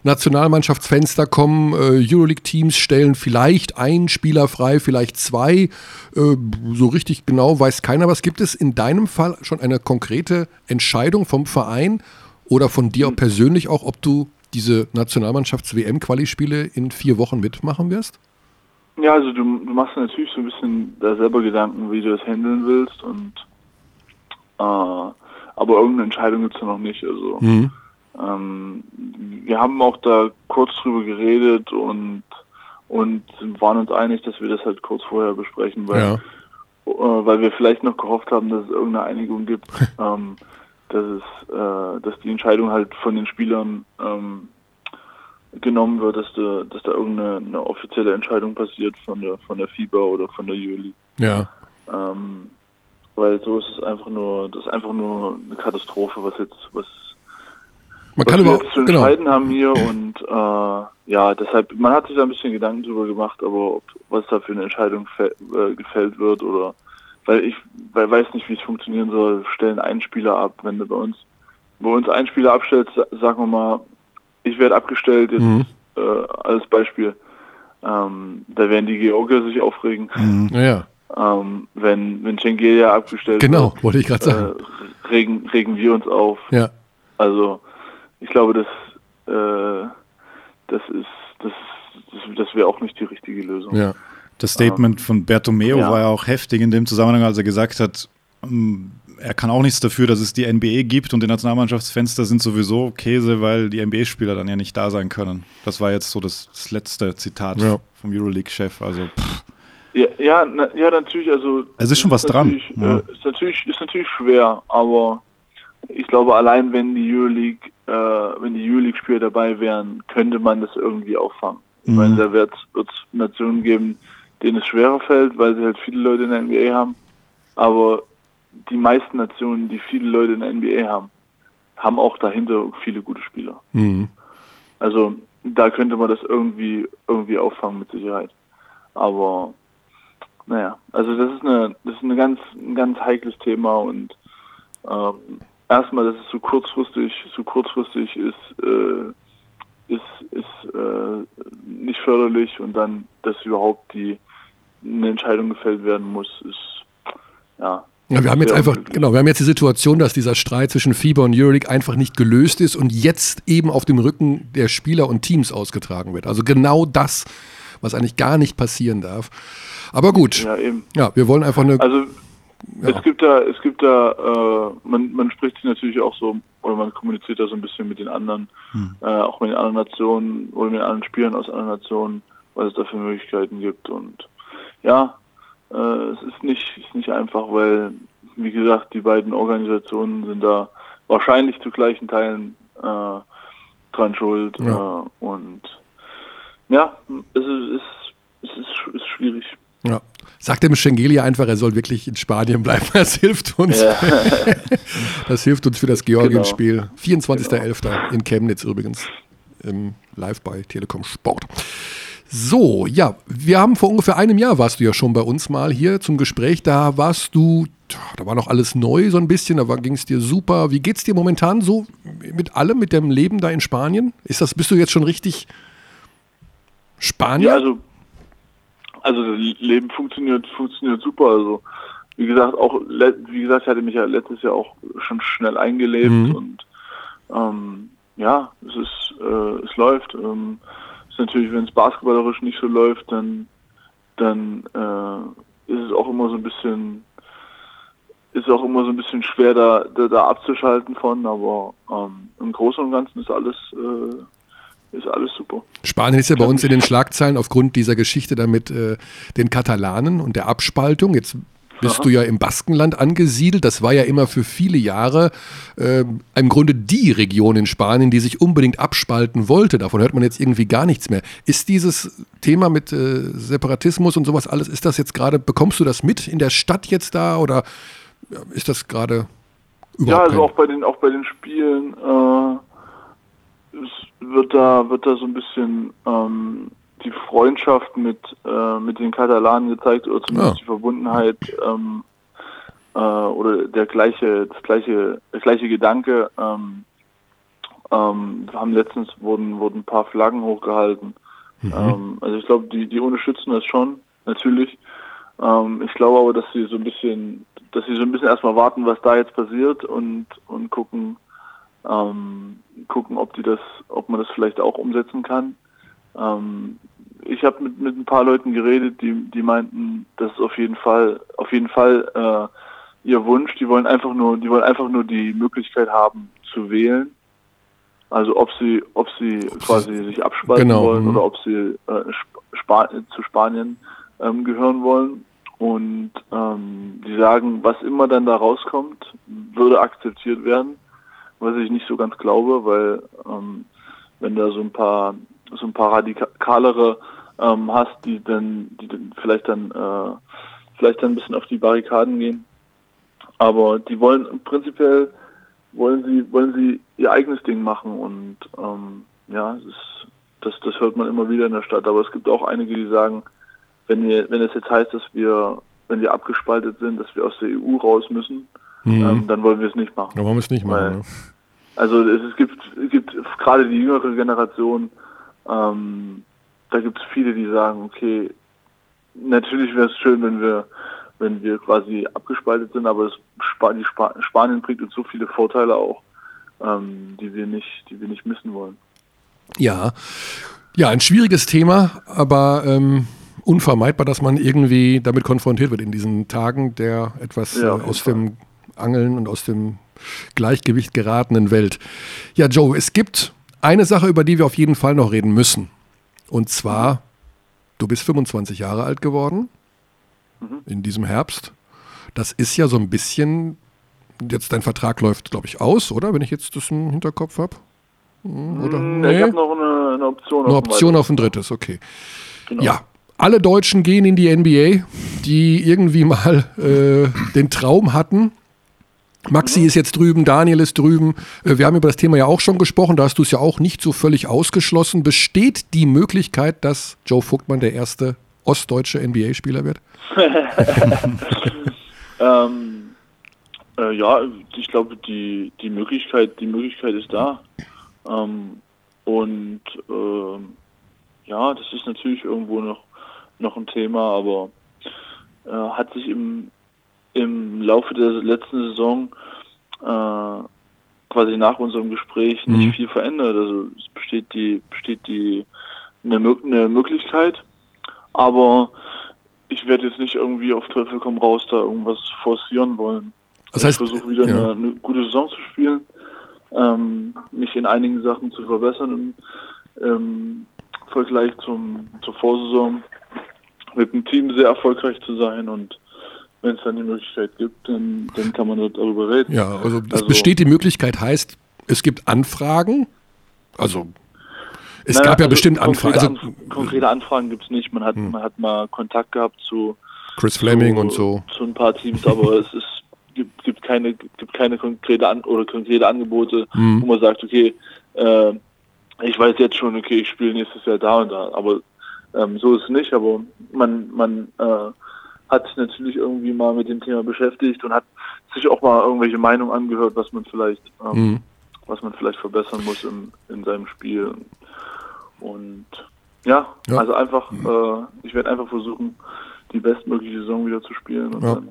Nationalmannschaftsfenster kommen, äh, Euroleague-Teams stellen vielleicht einen Spieler frei, vielleicht zwei. Äh, so richtig genau weiß keiner was. Gibt es in deinem Fall schon eine konkrete Entscheidung vom Verein oder von dir auch persönlich auch, ob du diese Nationalmannschafts-WM-Quali-Spiele in vier Wochen mitmachen wirst? Ja, also du, du machst natürlich so ein bisschen da selber Gedanken, wie du das handeln willst und äh, aber irgendeine Entscheidung gibt's ja noch nicht. Also Mhm. Ähm, wir haben auch da kurz drüber geredet und und waren uns einig, dass wir das halt kurz vorher besprechen, weil Ja. äh, weil wir vielleicht noch gehofft haben, dass es irgendeine Einigung gibt, ähm, dass es, äh, dass die Entscheidung halt von den Spielern ähm, genommen wird, dass da, dass da irgendeine eine offizielle Entscheidung passiert von der von der FIBA oder von der Euroleague. Ja. Ähm, weil so ist es einfach nur, das ist einfach nur eine Katastrophe, was jetzt, was, Man was kann jetzt zu genau. entscheiden haben hier und äh, ja, deshalb, man hat sich da ein bisschen Gedanken drüber gemacht, aber ob, was da für eine Entscheidung äh, gefällt wird oder weil ich weil weiß nicht, wie es funktionieren soll, stellen einen Spieler ab, wenn du bei uns bei uns einen Spieler abstellt, sa- sagen wir mal, ich werde abgestellt, jetzt Mhm. äh, als Beispiel, ähm, da werden die Georgier sich aufregen. Ja, ja. Ähm, wenn wenn Schengelia abgestellt Genau, wird, wollte ich gerade sagen. äh, regen, regen wir uns auf. Ja. Also ich glaube, das, äh, das ist das, das, das wäre auch nicht die richtige Lösung. Ja. Das Statement von Bertomeo ja. war ja auch heftig in dem Zusammenhang, als er gesagt hat, ähm, er kann auch nichts dafür, dass es die NBA gibt und die Nationalmannschaftsfenster sind sowieso Käse, weil die NBA-Spieler dann ja nicht da sein können. Das war jetzt so das, das letzte Zitat Ja. vom Euroleague-Chef. Also pff, Ja, ja, na, ja, natürlich, also Es ist schon was dran, natürlich, ja. Äh, ist natürlich ist natürlich schwer, aber ich glaube allein wenn die Euroleague, äh, wenn die Euroleague-Spieler dabei wären, könnte man das irgendwie auffangen. Ich Mhm. meine, da wird es Nationen geben, denen es schwerer fällt, weil sie halt viele Leute in der NBA haben. Aber die meisten Nationen, die viele Leute in der NBA haben, haben auch dahinter viele gute Spieler. Mhm. Also da könnte man das irgendwie irgendwie auffangen mit Sicherheit. Aber naja, also das ist eine das ist eine ganz ein ganz heikles Thema und ähm, erstmal, dass es so kurzfristig so kurzfristig ist äh, ist ist äh, nicht förderlich und dann, dass überhaupt die eine Entscheidung gefällt werden muss, ist ja. Ja, wir haben jetzt einfach, genau, wir haben jetzt die Situation, dass dieser Streit zwischen FIBA und Euroleague einfach nicht gelöst ist und jetzt eben auf dem Rücken der Spieler und Teams ausgetragen wird. Also genau das, was eigentlich gar nicht passieren darf. Aber gut, ja, Ja, eben. wir wollen einfach eine. Also Ja. es gibt da, es gibt da, äh, man, man spricht sich natürlich auch so, oder man kommuniziert da so ein bisschen mit den anderen, äh, auch mit den anderen Nationen oder mit anderen Spielern aus anderen Nationen, was es da für Möglichkeiten gibt. Und ja, äh, es ist nicht, ist nicht einfach, weil, wie gesagt, die beiden Organisationen sind da wahrscheinlich zu gleichen Teilen äh, dran schuld. Ja. Äh, und ja, es ist, es ist, es ist, ist schwierig. ja. Sagt dem Schengelia einfach, er soll wirklich in Spanien bleiben. Das hilft uns. Ja. Das hilft uns für das Georgien-Spiel. 24.11. in Chemnitz übrigens. Im Live bei Telekom Sport. So, ja, wir haben vor ungefähr einem Jahr warst du ja schon bei uns mal hier zum Gespräch. Da warst du, da war noch alles neu so ein bisschen, da ging es dir super. Wie geht's dir momentan so mit allem, mit dem Leben da in Spanien? Ist das, bist du jetzt schon richtig Spanier? Ja, also, also das Leben funktioniert, funktioniert super. Also, wie gesagt, auch, wie gesagt, ich hatte mich ja letztes Jahr auch schon schnell eingelebt Mhm. und ähm, ja, es ist, äh, es läuft. Ähm, ist natürlich, wenn es basketballerisch nicht so läuft, dann, dann äh, ist es auch immer so ein bisschen, ist auch immer so ein bisschen schwer da, da, da abzuschalten von, aber ähm, im Großen und Ganzen ist alles, äh, ist alles super. Spanien ist ja bei uns in den Schlagzeilen aufgrund dieser Geschichte da mit äh, den Katalanen und der Abspaltung. Jetzt bist du ja im Baskenland angesiedelt. Das war ja immer für viele Jahre äh, im Grunde die Region in Spanien, die sich unbedingt abspalten wollte. Davon hört man jetzt irgendwie gar nichts mehr. Ist dieses Thema mit äh, Separatismus und sowas alles, ist das jetzt gerade, bekommst du das mit in der Stadt jetzt da oder ja, ist das gerade Ja, überhaupt also auch bei den auch bei den Spielen äh, es wird da wird da so ein bisschen ähm, die Freundschaft mit äh, mit den Katalanen gezeigt oder zumindest Ah. die Verbundenheit ähm, äh, oder der gleiche das gleiche der gleiche Gedanke. Ähm, ähm, wir haben letztens wurden wurden ein paar Flaggen hochgehalten. Ähm, also ich glaube, die die unterstützen das schon natürlich. Ähm, ich glaube aber, dass sie so ein bisschen, dass sie so ein bisschen erstmal warten, was da jetzt passiert und und gucken, ähm, gucken, ob die das, ob man das vielleicht auch umsetzen kann. Ähm, ich habe mit, mit ein paar Leuten geredet, die, die meinten, das ist auf jeden Fall, auf jeden Fall äh, ihr Wunsch. Die wollen einfach nur, die wollen einfach nur die Möglichkeit haben zu wählen. Also ob sie, ob sie quasi sich abspalten Genau, wollen mhm. oder ob sie äh, Spa zu Spanien ähm, gehören wollen. Und ähm, die sagen, was immer dann da rauskommt, würde akzeptiert werden, was ich nicht so ganz glaube, weil ähm, wenn da so ein paar so ein paar radikalere ähm, hast, die dann, die dann vielleicht dann äh, vielleicht dann ein bisschen auf die Barrikaden gehen. Aber die wollen prinzipiell wollen sie wollen sie ihr eigenes Ding machen und ähm, ja, das, das das hört man immer wieder in der Stadt. Aber es gibt auch einige, die sagen, wenn wir, wenn es jetzt heißt, dass wir wenn wir abgespaltet sind, dass wir aus der EU raus müssen, ähm, dann wollen wir es nicht machen. Da wollen wir es nicht Weil- machen. Ne? Also es, es gibt, es gibt gerade die jüngere Generation, ähm, da gibt es viele, die sagen, okay, natürlich wäre es schön, wenn wir, wenn wir quasi abgespaltet sind, aber die Spa Spanien bringt uns so viele Vorteile auch, ähm, die wir nicht, die wir nicht missen wollen. Ja, ja, ein schwieriges Thema, aber ähm, unvermeidbar, dass man irgendwie damit konfrontiert wird in diesen Tagen der etwas Ja, äh, aus dem Angeln und aus dem Gleichgewicht geratenen Welt. Ja, Joe, es gibt eine Sache, über die wir auf jeden Fall noch reden müssen. Und zwar, du bist 25 Jahre alt geworden in diesem Herbst. Das ist ja so ein bisschen, jetzt dein Vertrag läuft, glaube ich, aus, oder? Wenn ich jetzt das im Hinterkopf habe. Oder? Hm, Ich habe noch eine, eine Option. Eine auf Option auf ein drittes, okay. Genau. Ja, alle Deutschen gehen in die NBA, die irgendwie mal äh, den Traum hatten. Maxi ist jetzt drüben, Daniel ist drüben. Äh, Wir haben über das Thema ja auch schon gesprochen, da hast du es ja auch nicht so völlig ausgeschlossen. Besteht die Möglichkeit, dass Joe Vogtmann der erste ostdeutsche NBA-Spieler wird? Ähm, äh, ja, ich glaube, die, die Möglichkeit, die Möglichkeit ist da. Ähm, und ähm, ja, das ist natürlich irgendwo noch, noch ein Thema, aber äh, hat sich im, im Laufe der letzten Saison äh, quasi nach unserem Gespräch Mhm. nicht viel verändert. Also es besteht die, besteht die eine, eine Möglichkeit, aber ich werde jetzt nicht irgendwie auf Teufel komm raus da irgendwas forcieren wollen. Das heißt, ich versuche wieder ja. eine, eine gute Saison zu spielen, ähm, mich in einigen Sachen zu verbessern im, im Vergleich zum, zur Vorsaison, mit dem Team sehr erfolgreich zu sein und wenn es dann die Möglichkeit gibt, dann, dann kann man darüber reden. Ja, also es Also- besteht die Möglichkeit, heißt, es gibt Anfragen. Also es Naja, gab ja also bestimmt Anfragen. Konkrete, Also Anf konkrete Anfragen gibt es nicht. Man hat, man hat mal Kontakt gehabt zu, Chris Fleming zu, und so. zu ein paar Teams, aber es ist, gibt, gibt keine gibt keine konkrete An oder konkrete Angebote, Mhm. wo man sagt, okay, äh, ich weiß jetzt schon, okay, ich spiele nächstes Jahr da und da, aber ähm, so ist es nicht. Aber man man äh, hat natürlich irgendwie mal mit dem Thema beschäftigt und hat sich auch mal irgendwelche Meinungen angehört, was man vielleicht ähm, Mhm. was man vielleicht verbessern muss in, in seinem Spiel. Und ja, Ja. also einfach, äh, ich werde einfach versuchen, die bestmögliche Saison wieder zu spielen. Und Ja. dann,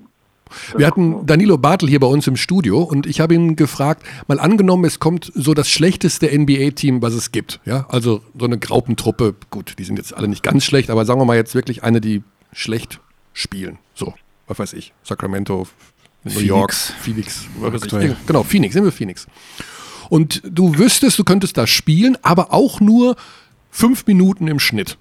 Wir hatten Danilo Bartel hier bei uns im Studio und ich habe ihn gefragt, mal angenommen, es kommt so das schlechteste NBA-Team, was es gibt. Ja, also so eine Graupentruppe, gut, die sind jetzt alle nicht ganz schlecht, aber sagen wir mal jetzt wirklich eine, die schlecht spielen. So, was weiß ich, Sacramento, New Phoenix. York, Phoenix, was weiß ich. Genau, Phoenix, nehmen wir Phoenix. Und du wüsstest, du könntest da spielen, aber auch nur fünf Minuten im Schnitt.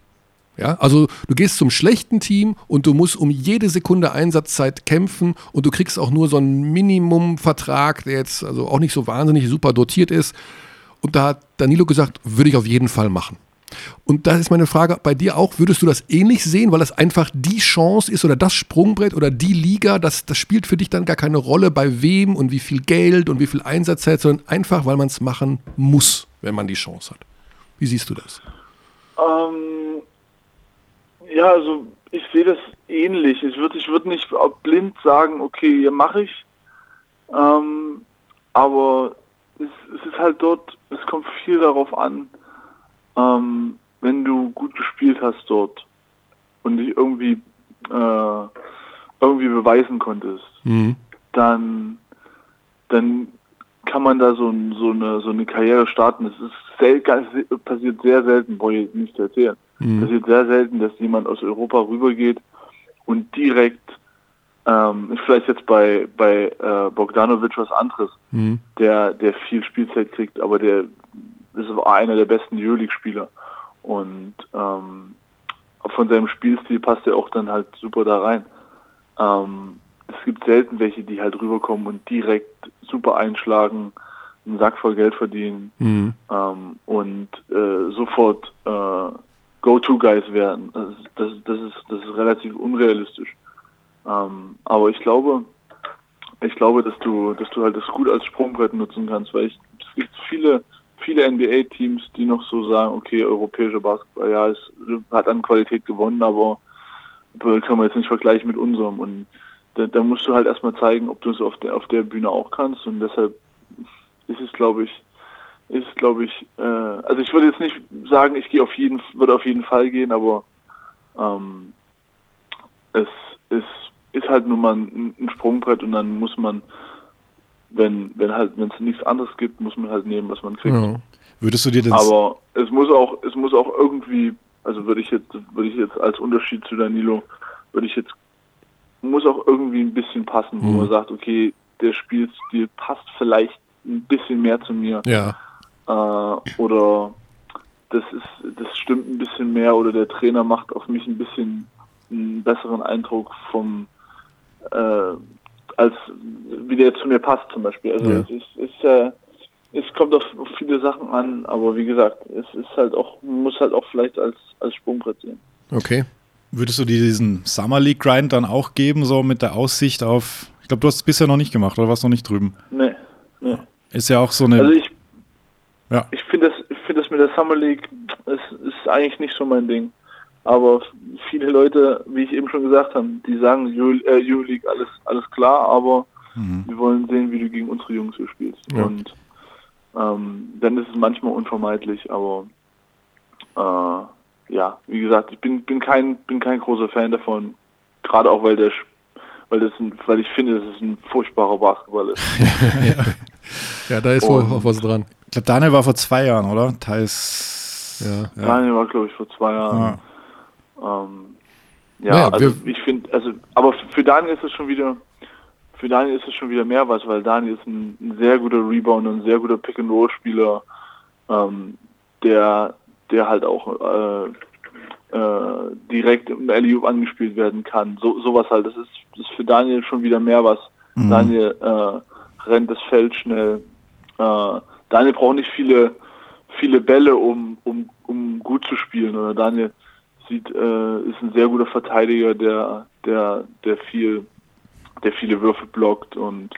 Ja, also du gehst zum schlechten Team und du musst um jede Sekunde Einsatzzeit kämpfen und du kriegst auch nur so einen Minimumvertrag, der jetzt also auch nicht so wahnsinnig super dotiert ist. Und da hat Danilo gesagt, würde ich auf jeden Fall machen. Und da ist meine Frage bei dir auch, würdest du das ähnlich sehen, weil das einfach die Chance ist oder das Sprungbrett oder die Liga, das, das spielt für dich dann gar keine Rolle, bei wem und wie viel Geld und wie viel Einsatzzeit, sondern einfach, weil man es machen muss, wenn man die Chance hat. Wie siehst du das? Ähm, ja, also ich sehe das ähnlich. Ich würde ich würd nicht blind sagen, okay, hier mache ich. Ähm, aber es, es ist halt dort, es kommt viel darauf an, ähm, wenn du gut gespielt hast dort und dich irgendwie äh, irgendwie beweisen konntest, Mhm. dann dann kann man da so, ein, so eine so eine Karriere starten. Es ist sel ganz, passiert sehr selten, brauche ich jetzt nicht zu erzählen. passiert sehr selten, dass jemand aus Europa rübergeht und direkt, ähm, vielleicht jetzt bei, bei äh, Bogdanovic was anderes, der, der viel Spielzeit kriegt, aber der ist einer der besten Euroleague-Spieler. Und ähm, von seinem Spielstil passt er auch dann halt super da rein. Ähm, es gibt selten welche, die halt rüberkommen und direkt super einschlagen, einen Sack voll Geld verdienen Mhm. ähm, und äh, sofort äh, Go-To-Guys werden. Das, ist- das, das, ist, das ist relativ unrealistisch. Ähm, aber ich glaube, ich glaube, dass du, dass du halt das gut als Sprungbrett nutzen kannst, weil ich, es gibt viele, viele NBA-Teams, die noch so sagen, okay, europäischer Basketball, ja, es hat an Qualität gewonnen, aber kann man jetzt nicht vergleichen mit unserem. Und da, da musst du halt erstmal zeigen, ob du es auf der auf der Bühne auch kannst. Und deshalb ist es, glaube ich, ist glaube ich, äh, also ich würde jetzt nicht sagen, ich gehe auf jeden, würde auf jeden Fall gehen, aber ähm, es ist, ist halt nur mal ein, ein Sprungbrett und dann muss man, wenn, wenn halt, wenn es nichts anderes gibt, muss man halt nehmen, was man kriegt. Ja. Würdest du dir denn Aber es muss auch, es muss auch irgendwie, also würde ich jetzt, würde ich jetzt als Unterschied zu Danilo, würde ich jetzt, muss auch irgendwie ein bisschen passen, wo man sagt, okay, der Spielstil passt vielleicht ein bisschen mehr zu mir Ja. äh, oder das ist, das stimmt ein bisschen mehr oder der Trainer macht auf mich ein bisschen einen besseren Eindruck vom äh, als wie der zu mir passt zum Beispiel. Also Ja. es ist, ist äh, es kommt auf viele Sachen an, aber wie gesagt, es ist halt auch, muss halt auch vielleicht als, als Sprungbrett sehen. Okay. Würdest du dir diesen Summer League Grind dann auch geben, so mit der Aussicht auf. Ich glaube, du hast es bisher noch nicht gemacht oder warst noch nicht drüben? Nee, nee. Ist ja auch so eine. Also ich, Ja. ich finde das, ich finde das mit der Summer League, es ist eigentlich nicht so mein Ding. Aber viele Leute, wie ich eben schon gesagt habe, die sagen äh, Euroleague alles, alles klar, aber wir wollen sehen, wie du gegen unsere Jungs hier spielst. Ja. Und ähm, dann ist es manchmal unvermeidlich, aber äh, ja, wie gesagt, ich bin, bin kein, bin kein großer Fan davon, gerade auch weil der, weil das, ein, weil ich finde, dass es ein furchtbarer Basketball ist. Ja, da ist wohl auch was dran. ich glaube, Daniel war vor zwei Jahren, oder? Thais. Ja. Daniel war, glaube ich, vor zwei Jahren. Ja. Ähm, ja, Naja, also ich finde, also, aber für Daniel ist es schon wieder, für Daniel ist es schon wieder mehr was, weil Daniel ist ein, ein sehr guter Rebound und ein sehr guter Pick and Roll Spieler, ähm, der, der halt auch äh, äh, direkt im alley angespielt werden kann. So sowas halt. Das ist, das ist für Daniel schon wieder mehr was. Daniel äh, rennt das Feld schnell. Äh, Daniel braucht nicht viele viele Bälle, um, um, um gut zu spielen. Oder Daniel sieht, äh, ist ein sehr guter Verteidiger, der, der, der viel, der viele Würfe blockt und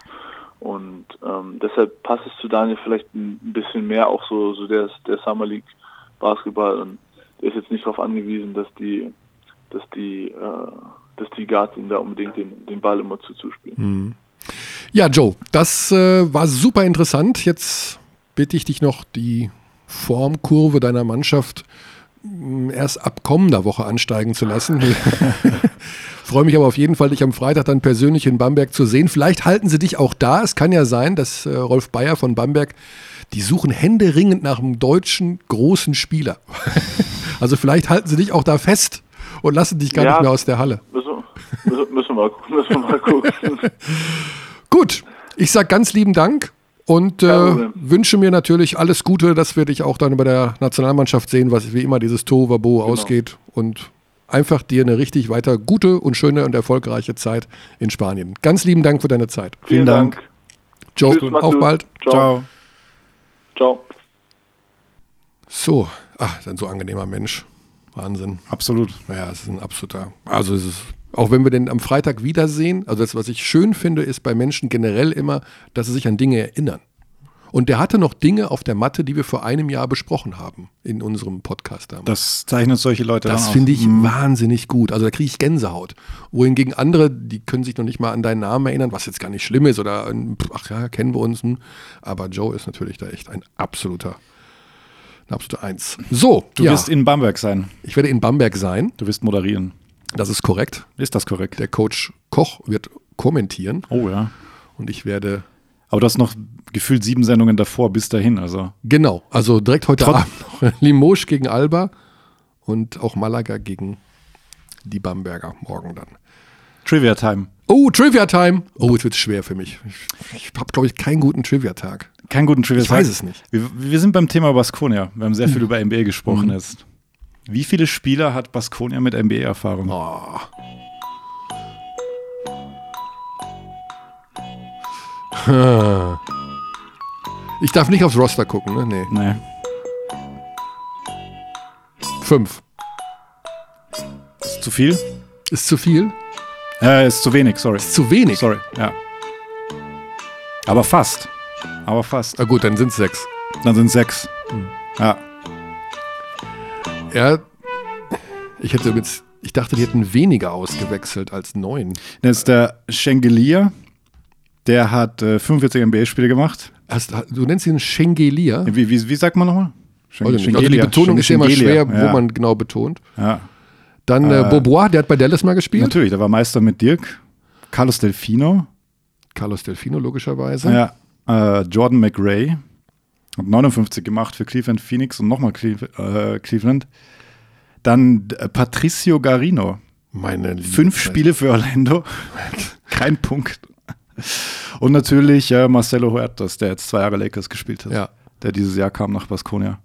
und ähm, deshalb passt es zu Daniel vielleicht ein, bisschen mehr auch so, so der, der Summer League Basketball und der ist jetzt nicht darauf angewiesen, dass die, dass die, äh, dass die Guards ihm da unbedingt den, den Ball immer zuzuspielen. Ja, Joe, das äh, war super interessant. Jetzt bitte ich dich noch, die Formkurve deiner Mannschaft mh, erst ab kommender Woche ansteigen zu lassen. Freue mich aber auf jeden Fall, dich am Freitag dann persönlich in Bamberg zu sehen. Vielleicht halten sie dich auch da. Es kann ja sein, dass äh, Rolf Bayer von Bamberg, die suchen händeringend nach einem deutschen großen Spieler. also vielleicht halten sie dich auch da fest und lassen dich gar Ja. nicht mehr aus der Halle. Müssen, müssen, müssen, wir, müssen wir mal gucken. Gut, ich sag ganz lieben Dank und äh, wünsche mir natürlich alles Gute, dass wir dich auch dann bei der Nationalmannschaft sehen, was wie immer dieses Tohuwabo Genau. ausgeht und einfach dir eine richtig weiter gute und schöne und erfolgreiche Zeit in Spanien. Ganz lieben Dank für deine Zeit. Vielen Dank. Joe, Tschüss, auf bald. Ciao. Ciao. Ciao. So, ach, ein so angenehmer Mensch. Wahnsinn. Absolut. Ja, es ist ein absoluter. Also es ist, auch wenn wir den am Freitag wiedersehen, also das, was ich schön finde, ist bei Menschen generell immer, dass sie sich an Dinge erinnern. Und der hatte noch Dinge auf der Matte, die wir vor einem Jahr besprochen haben in unserem Podcast damals. Das zeichnet solche Leute Das finde ich wahnsinnig gut. Also da kriege ich Gänsehaut. Wohingegen andere, die können sich noch nicht mal an deinen Namen erinnern, was jetzt gar nicht schlimm ist oder ein, ach ja, kennen wir uns. hm. Aber Joe ist natürlich da echt ein absoluter, ein absoluter Eins. So, Du ja, wirst in Bamberg sein. ich werde in Bamberg sein. Du wirst moderieren. Das ist korrekt. Ist das korrekt? Der Coach Koch wird kommentieren Oh ja. und ich werde Aber du hast noch gefühlt sieben Sendungen davor bis dahin. Also genau, also direkt heute Trot- Abend noch Limoges gegen Alba und auch Malaga gegen die Bamberger morgen dann. Trivia Time. Oh, Trivia Time. Oh, jetzt wird schwer für mich. Ich, ich habe, glaube ich, keinen guten Trivia-Tag. Keinen guten Trivia Ich weiß es nicht. Wir, wir sind beim Thema Baskonia. Wir haben sehr viel über NBA gesprochen Mhm. jetzt. Wie viele Spieler hat Baskonia mit NBA-Erfahrung? Oh. Ich darf nicht aufs Roster gucken, ne? Nee. Nee. Fünf. Ist zu viel? Ist zu viel? Äh, ist zu wenig, sorry. Ist zu wenig. Sorry, ja. Aber fast. Aber fast. Na gut, dann sind es sechs. Dann sind sechs. Hm. Ja. Ja, ich hätte mit, ich dachte, die hätten weniger ausgewechselt als neun. Das ist der Schengelia. Der hat äh, 45 NBA-Spiele gemacht. Hast, du nennst ihn Schengelia? Wie, wie, wie sagt man nochmal? Schen- Weiß ich nicht. Also die Betonung ist ja immer schwer, wo ja. man genau betont. Ja. Dann äh, Bobois, der hat bei Dallas mal gespielt. Natürlich, der war Meister mit Dirk. Carlos Delfino. Carlos Delfino logischerweise. Ja. Äh, Jordan McRae. Hat 59 gemacht für Cleveland Phoenix und nochmal äh, Cleveland. Dann äh, Patricio Garino. Meine liebe Fünf Zeit. Spiele für Orlando. Kein Punkt. Und natürlich äh, Marcelo Huertas, der jetzt zwei Jahre Lakers gespielt hat. Ja. Der dieses Jahr kam nach Baskonia.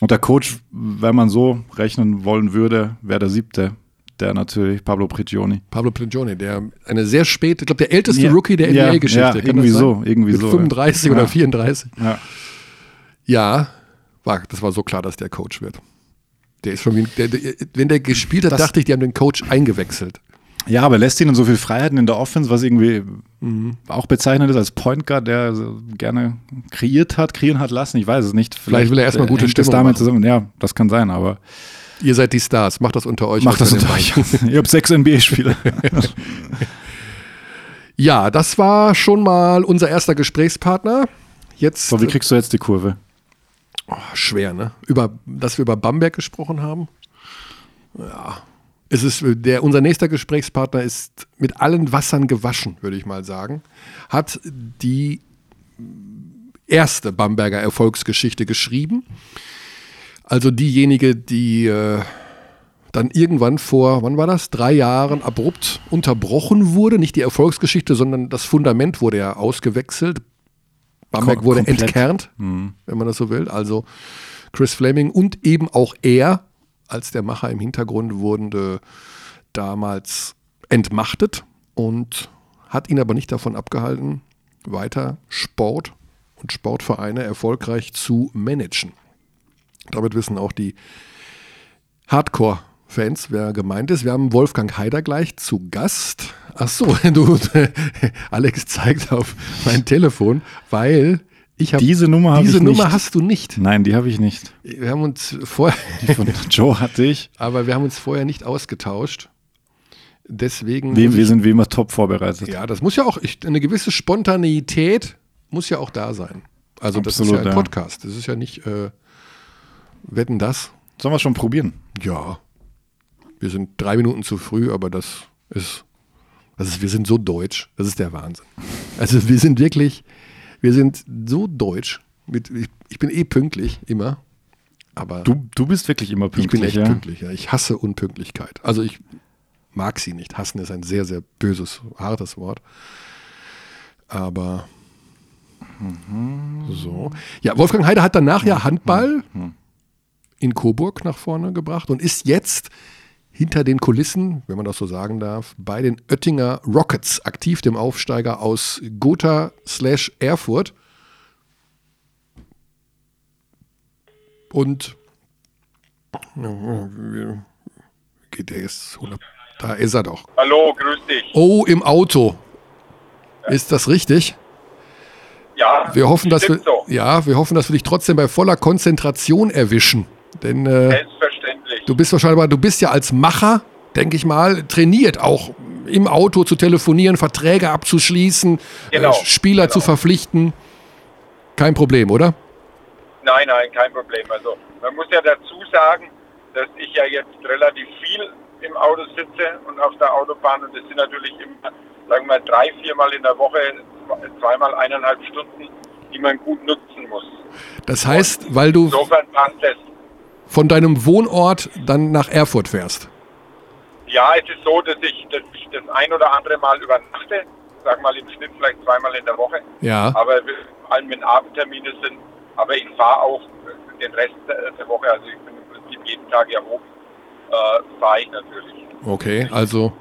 Und der Coach, wenn man so rechnen wollen würde, wäre der siebte. Der natürlich Pablo Prigioni. Pablo Prigioni, der eine sehr späte, ich glaube, der älteste Ja, Rookie der NBA-Geschichte. ja, irgendwie so, irgendwie Mit so, ja. 35 oder Ja. 34. Ja. Ja, war, das war so klar, dass der Coach wird. Der ist schon wie, der, der, wenn der gespielt hat, Das- dachte ich, die haben den Coach eingewechselt. Ja, aber lässt ihnen so viel Freiheiten in der Offense, was irgendwie Mhm. auch bezeichnet ist als Point Guard, der gerne kreiert hat, kreieren hat lassen. Ich weiß es nicht. Vielleicht will er erstmal gute hängt das Stimmung damit machen. zusammen. Ja, das kann sein, aber Ihr seid die Stars, macht das unter euch. macht das unter ihr euch. Ihr habt sechs NBA-Spieler. Ja, das war schon mal unser erster Gesprächspartner. Jetzt so, wie kriegst du jetzt die Kurve? Oh, schwer, ne? Über, dass wir über Bamberg gesprochen haben. Ja. Es ist der, unser nächster Gesprächspartner ist mit allen Wassern gewaschen, würde ich mal sagen. Hat die erste Bamberger Erfolgsgeschichte geschrieben. Also diejenige, die äh, dann irgendwann vor, wann war das? Drei Jahren abrupt unterbrochen wurde. Nicht die Erfolgsgeschichte, sondern das Fundament wurde ja ausgewechselt. Bamberg wurde komplett. entkernt, wenn man das so will. Also Chris Fleming und eben auch er als der Macher im Hintergrund wurden äh, damals entmachtet und hat ihn aber nicht davon abgehalten, weiter Sport und Sportvereine erfolgreich zu managen. Damit wissen auch die Hardcore-Fans, wer gemeint ist. Wir haben Wolfgang Haider gleich zu Gast. Ach so, du, Alex zeigt auf mein Telefon, weil ich habe Diese Nummer habe diese Nummer nicht. hast du nicht. Nein, die habe ich nicht. Wir haben uns vorher, Die von Joe hatte ich. aber wir haben uns vorher nicht ausgetauscht. Deswegen. Wir, wir sind wie immer top vorbereitet. ja, das muss ja auch, ich, eine gewisse Spontaneität muss ja auch da sein. Also das ist Absolut, ja ein. Podcast. Das ist ja nicht, äh, wetten das? Sollen wir es schon probieren? Ja. Wir sind drei Minuten zu früh, aber das ist, das ist, wir sind so deutsch. Das ist der Wahnsinn. Also wir sind wirklich, wir sind so deutsch. Mit, ich, ich bin eh pünktlich, immer. Aber Du, du bist wirklich immer pünktlich. ich bin echt ja? pünktlich. Ja. Ich hasse Unpünktlichkeit. Also ich mag sie nicht. Hassen ist ein sehr, sehr böses, hartes Wort. Aber so. Ja, Wolfgang Heider hat danach ja Handball in Coburg nach vorne gebracht und ist jetzt hinter den Kulissen, wenn man das so sagen darf, bei den Oettinger Rockets aktiv, dem Aufsteiger aus Gotha slash Erfurt. Und geht der jetzt 100 da ist er doch. Hallo, grüß dich. Oh, im Auto. Ist das richtig? Ja, Wir hoffen, dass wir, so. ja, wir hoffen, dass wir dich trotzdem bei voller Konzentration erwischen. Denn äh, Selbstverständlich. du bist wahrscheinlich, du bist ja als Macher, denke ich mal, trainiert, auch im Auto zu telefonieren, Verträge abzuschließen, Genau, äh, Spieler genau. zu verpflichten. Kein Problem, oder? Nein, nein, kein Problem. Also man muss ja dazu sagen, dass ich ja jetzt relativ viel im Auto sitze und auf der Autobahn und das sind natürlich immer, sagen wir mal, drei, viermal in der Woche, zweimal eineinhalb Stunden, die man gut nutzen muss. Das heißt, weil du, Insofern passt es. Von deinem Wohnort dann nach Erfurt fährst. Ja, es ist so, dass ich, dass ich das ein oder andere Mal übernachte, sag mal im Schnitt vielleicht zweimal in der Woche. Ja. Aber vor allem wenn Abendtermine sind. Aber ich fahre auch den Rest der Woche, also ich bin im Prinzip jeden Tag hier oben, äh, fahre ich natürlich. Okay, also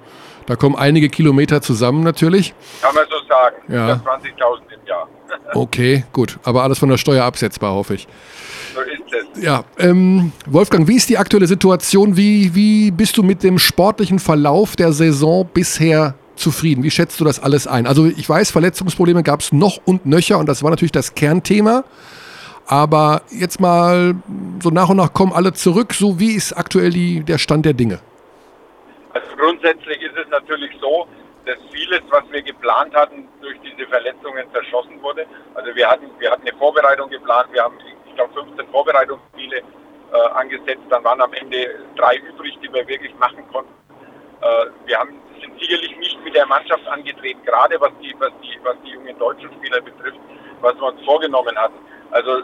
da kommen einige Kilometer zusammen natürlich. Kann man so sagen. Ja. 120.000 im Jahr. Okay, gut. Aber alles von der Steuer absetzbar, hoffe ich. So ist es. Ja, ähm, Wolfgang, wie ist die aktuelle Situation? Wie, wie bist du mit dem sportlichen Verlauf der Saison bisher zufrieden? Wie schätzt du das alles ein? Also ich weiß, Verletzungsprobleme gab es noch und nöcher und das war natürlich das Kernthema. Aber jetzt mal so nach und nach kommen alle zurück. So wie ist aktuell die, der Stand der Dinge? Also grundsätzlich ist es natürlich so, dass vieles, was wir geplant hatten, durch diese Verletzungen zerschossen wurde. Also wir hatten, wir hatten eine Vorbereitung geplant, wir haben, glaube, 15 Vorbereitungsspiele äh, angesetzt, dann waren am Ende drei übrig, die wir wirklich machen konnten. Äh, wir haben, sind sicherlich nicht mit der Mannschaft angetreten, gerade was die, was die, was die jungen deutschen Spieler betrifft, was wir uns vorgenommen hatten. Also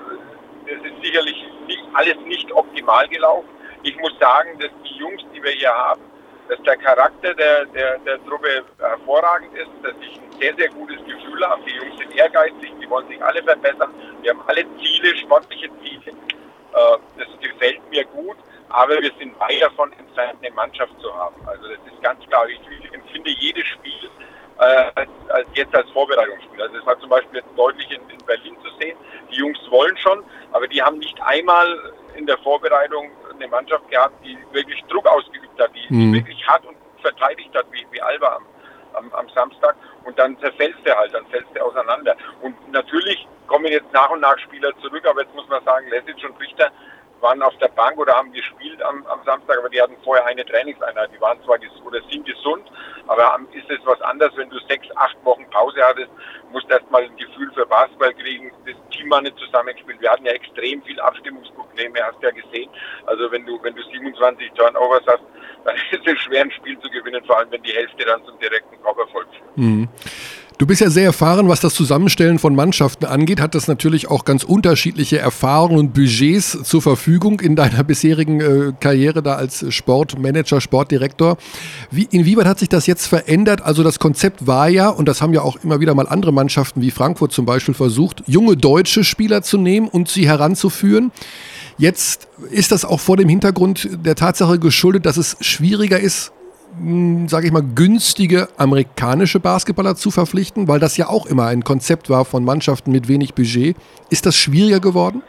es ist sicherlich nicht, alles nicht optimal gelaufen. Ich muss sagen, dass die Jungs, die wir hier haben, dass der Charakter der, der, der Truppe hervorragend ist, dass ich ein sehr, sehr gutes Gefühl habe. Die Jungs sind ehrgeizig, die wollen sich alle verbessern. Wir haben alle Ziele, sportliche Ziele. Äh, das gefällt mir gut, aber wir sind weit davon entfernt, eine Mannschaft zu haben. Also das ist ganz klar. Ich, ich empfinde jedes Spiel äh, als, als jetzt als Vorbereitungsspiel. Also es war zum Beispiel jetzt deutlich in, in Berlin zu sehen. Die Jungs wollen schon, aber die haben nicht einmal in der Vorbereitung eine Mannschaft gehabt, die wirklich Druck ausgeübt hat, die, Mhm. wirklich hart und verteidigt hat, wie, wie Alba am, am, am Samstag. Und dann zerfällst du halt, dann fällst du auseinander. Und natürlich kommen jetzt nach und nach Spieler zurück, aber jetzt muss man sagen, Lesic und Richter waren auf der Bank oder haben gespielt am, am Samstag, aber die hatten vorher eine Trainingseinheit. Die waren zwar oder sind gesund, aber ist es was anderes, wenn du sechs, acht Wochen Pause hattest, musst erst mal ein Gefühl für Basketball kriegen, Team nicht zusammengespielt. Wir hatten ja extrem viel Abstimmungsprobleme, hast du ja gesehen. Also wenn du, wenn du 27 Turnovers hast, dann ist es schwer, ein Spiel zu gewinnen, vor allem wenn die Hälfte dann zum direkten Korberfolg führt. Mhm. Du bist ja sehr erfahren, was das Zusammenstellen von Mannschaften angeht, hat das natürlich auch ganz unterschiedliche Erfahrungen und Budgets zur Verfügung in deiner bisherigen äh, Karriere da als Sportmanager, Sportdirektor. Wie, inwieweit hat sich das jetzt verändert? Also das Konzept war ja, und das haben ja auch immer wieder mal andere Mannschaften wie Frankfurt zum Beispiel versucht, junge deutsche Spieler zu nehmen und sie heranzuführen. Jetzt ist das auch vor dem Hintergrund der Tatsache geschuldet, dass es schwieriger ist, sage ich mal, günstige amerikanische Basketballer zu verpflichten, weil das ja auch immer ein Konzept war von Mannschaften mit wenig Budget. Ist das schwieriger geworden?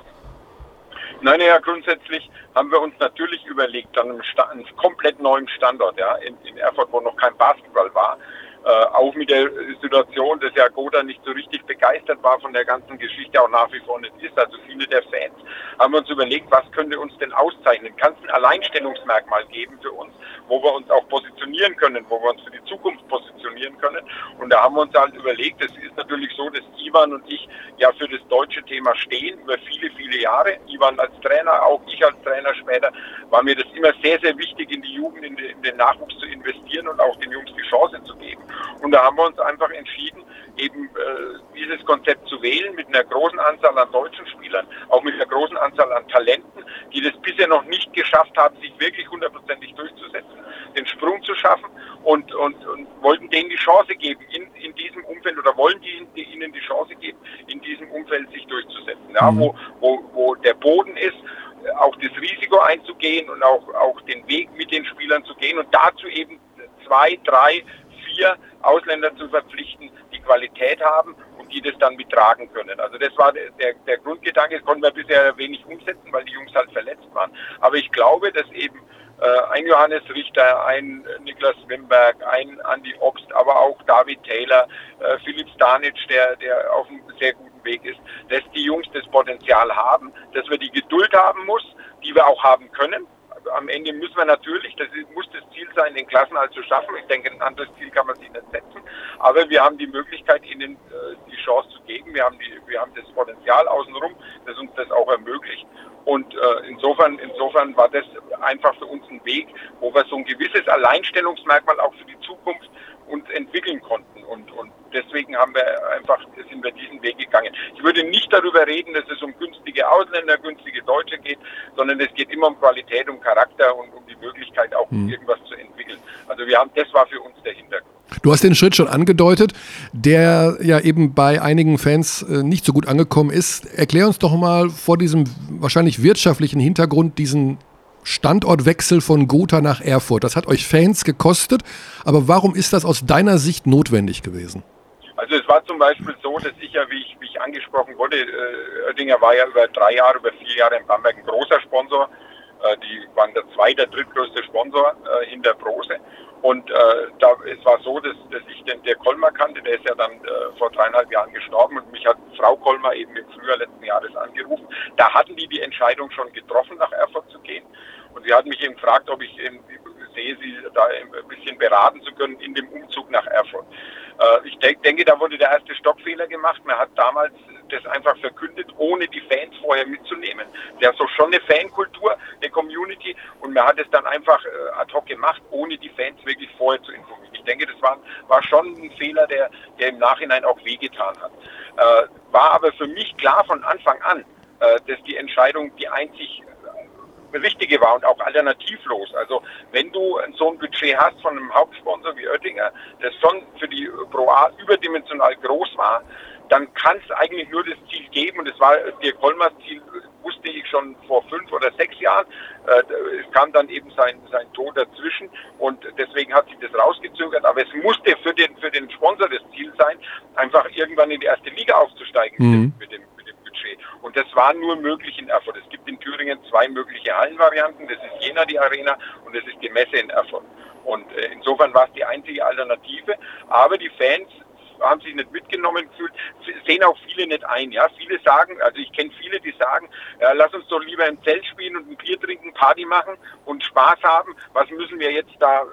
Nein, ja, grundsätzlich haben wir uns natürlich überlegt, an einem, Sta einem komplett neuen Standort, ja, in, in Erfurt, wo noch kein Basketball war, äh, auch mit der Situation, dass ja Goda nicht so richtig begeistert war von der ganzen Geschichte, auch nach wie vor nicht ist. Also viele der Fans haben wir uns überlegt, was könnte uns denn auszeichnen? Kann es ein Alleinstellungsmerkmal geben für uns, wo wir uns auch positionieren können, wo wir uns für die Zukunft positionieren können? Und da haben wir uns halt überlegt, es ist natürlich so, dass Ivan und ich ja für das deutsche Thema stehen über viele, viele Jahre. Ivan als Trainer, auch ich als Trainer später, war mir das immer sehr, sehr wichtig, in die Jugend, in, den Nachwuchs zu investieren und auch den Jungs die Chance zu geben. Und da haben wir uns einfach entschieden, eben äh, dieses Konzept zu wählen mit einer großen Anzahl an deutschen Spielern, auch mit einer großen Anzahl an Talenten, die das bisher noch nicht geschafft haben, sich wirklich hundertprozentig durchzusetzen, den Sprung zu schaffen und, und, und wollten denen die Chance geben, in, in diesem Umfeld oder wollen die, die ihnen die Chance geben, in diesem Umfeld sich durchzusetzen. Ja, Mhm. wo, wo, wo der Boden ist, auch das Risiko einzugehen und auch, auch den Weg mit den Spielern zu gehen und dazu eben zwei, drei, vier Ausländer zu verpflichten, die Qualität haben und die das dann mittragen können. Also das war der, der, Grundgedanke, das konnten wir bisher wenig umsetzen, weil die Jungs halt verletzt waren. Aber ich glaube, dass eben äh, ein Johannes Richter, ein Niklas Wimberg, ein Andy Obst, aber auch David Taylor, äh, Philipp Stanic, der, der auf einem sehr guten Weg ist, dass die Jungs das Potenzial haben, dass wir die Geduld haben muss, die wir auch haben können. Am Ende müssen wir natürlich, das muss das Ziel sein, den Klassenhalt zu schaffen. Ich denke, ein anderes Ziel kann man sich nicht setzen. Aber wir haben die Möglichkeit, ihnen äh, die Chance zu geben. Wir haben, die, wir haben das Potenzial außenrum, das uns das auch ermöglicht. Und äh, insofern, insofern war das einfach für uns ein Weg, wo wir so ein gewisses Alleinstellungsmerkmal auch für die Zukunft uns entwickeln konnten. Und, und deswegen haben wir einfach, sind wir diesen Weg gegangen. Ich würde nicht darüber reden, dass es um günstige Ausländer, günstige Deutsche geht. sondern es geht immer um Qualität, um Charakter und um die Möglichkeit auch Mhm. irgendwas zu entwickeln. Also wir haben, das war für uns der Hintergrund. Du hast den Schritt schon angedeutet, der ja eben bei einigen Fans äh, nicht so gut angekommen ist. Erklär uns doch mal vor diesem wahrscheinlich wirtschaftlichen Hintergrund diesen Standortwechsel von Gotha nach Erfurt. Das hat euch Fans gekostet, aber warum ist das aus deiner Sicht notwendig gewesen? Also es war zum Beispiel so, dass ich ja, wie ich, wie ich angesprochen wurde, äh, Oettinger war ja über drei Jahre, über vier Jahre in Bamberg ein großer Sponsor. Äh, die waren der zweite, drittgrößte Sponsor äh, hinter Brose. Und äh, da, es war so, dass, dass ich den der Kolmar kannte, der ist ja dann äh, vor dreieinhalb Jahren gestorben und mich hat Frau Kolmar eben im Frühjahr letzten Jahres angerufen. Da hatten die die Entscheidung schon getroffen, nach Erfurt zu gehen. Und sie hat mich eben gefragt, ob ich eben sehe, sie da ein bisschen beraten zu können in dem Umzug nach Erfurt. Äh, ich denk, denke, da wurde der erste Stockfehler gemacht. Man hat damals das einfach verkündet, ohne die Fans vorher mitzunehmen. Der hat so schon eine Fankultur, eine Community und man hat es dann einfach äh, ad hoc gemacht, ohne die Fans wirklich vorher zu informieren. Ich denke, das war, war schon ein Fehler, der, der im Nachhinein auch wehgetan hat. Äh, war aber für mich klar von Anfang an, dass die Entscheidung die einzig richtige war und auch alternativlos. Also wenn du so ein Budget hast von einem Hauptsponsor wie Oettinger, das schon für die Pro A überdimensional groß war, dann kann es eigentlich nur das Ziel geben und es war Dirk Kolmers Ziel, wusste ich schon vor fünf oder sechs Jahren. Äh, es kam dann eben sein, sein Tod dazwischen und deswegen hat sich das rausgezögert. Aber es musste für den, für den Sponsor das Ziel sein, einfach irgendwann in die erste Liga aufzusteigen Mhm. mit dem Budget. Und das war nur möglich in Erfurt. Es gibt in Thüringen zwei mögliche Hallenvarianten. Das ist Jena die Arena und das ist die Messe in Erfurt. Und äh, insofern war es die einzige Alternative. Aber die Fans haben sich nicht mitgenommen gefühlt, sehen auch viele nicht ein. Ja, viele sagen, also ich kenne viele, die sagen, ja, lass uns doch lieber im Zelt spielen und ein Bier trinken, Party machen und Spaß haben. Was müssen wir jetzt da äh,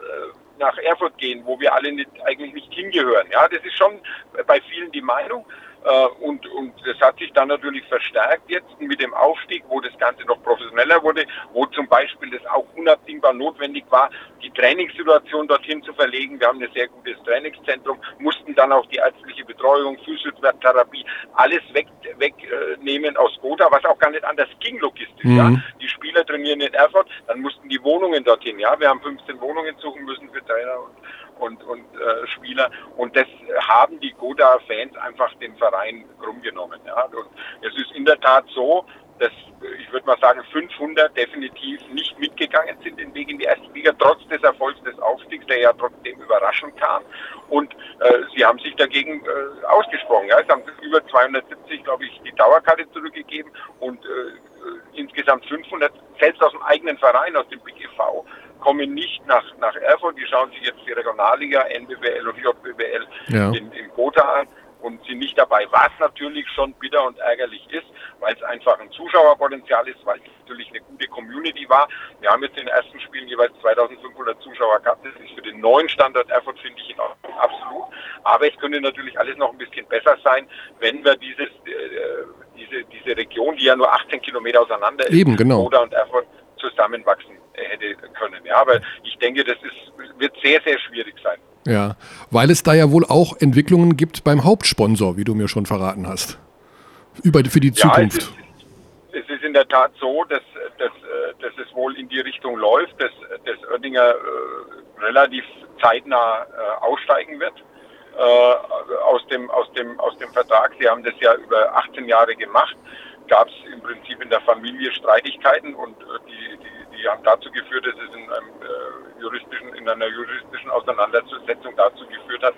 nach Erfurt gehen, wo wir alle nicht, eigentlich nicht hingehören? Ja, das ist schon bei vielen die Meinung. Äh, und, und das hat sich dann natürlich verstärkt jetzt mit dem Aufstieg, wo das Ganze noch professioneller wurde, wo zum Beispiel das auch unabdingbar notwendig war, die Trainingssituation dorthin zu verlegen. Wir haben ein sehr gutes Trainingszentrum, mussten dann auch die ärztliche Betreuung, Physiotherapie, alles wegnehmen weg, äh, aus Gotha, was auch gar nicht anders ging logistisch. Mhm. Ja. Die Spieler trainieren in Erfurt, dann mussten die Wohnungen dorthin. Ja, wir haben 15 Wohnungen suchen müssen für Trainer und und, und äh, Spieler. Und das haben die Goda-Fans einfach den Verein krumm genommen. Ja. Und es ist in der Tat so, dass ich würde mal sagen 500 definitiv nicht mitgegangen sind den Weg in die erste Liga, trotz des Erfolgs des Aufstiegs, der ja trotzdem überraschend kam. Und äh, sie haben sich dagegen äh, ausgesprochen. Ja. Es haben über 270, glaube ich, die Dauerkarte zurückgegeben und äh, insgesamt 500, selbst aus dem eigenen Verein, aus dem BGV, kommen nicht nach, nach Erfurt. Die schauen sich jetzt die Regionalliga, NBBL und JBBL Ja. in, in Gotha an und sind nicht dabei, was natürlich schon bitter und ärgerlich ist, weil es einfach ein Zuschauerpotenzial ist, weil es natürlich eine gute Community war. Wir haben jetzt in den ersten Spielen jeweils 2500 Zuschauer gehabt. Das ist für den neuen Standort Erfurt, finde ich, in Ordnung, absolut. Aber es könnte natürlich alles noch ein bisschen besser sein, wenn wir dieses, äh, diese, diese Region, die ja nur 18 Kilometer auseinander ist, Eben, genau. Gotha und Erfurt zusammenwachsen hätte können. Ja, aber ich denke, das ist, wird sehr, sehr schwierig sein. Ja, weil es da ja wohl auch Entwicklungen gibt beim Hauptsponsor, wie du mir schon verraten hast. Über, für die Zukunft. Ja, es, ist, in der Tat so, dass, dass, äh, dass es wohl in die Richtung läuft, dass, dass Oettinger äh, relativ zeitnah äh, aussteigen wird äh, aus, dem, aus, dem, aus dem Vertrag. Sie haben das ja über 18 Jahre gemacht. Gab es im Prinzip in der Familie Streitigkeiten und äh, die, die, die haben dazu geführt, dass es in, einem, äh, juristischen, in einer juristischen Auseinandersetzung dazu geführt hat,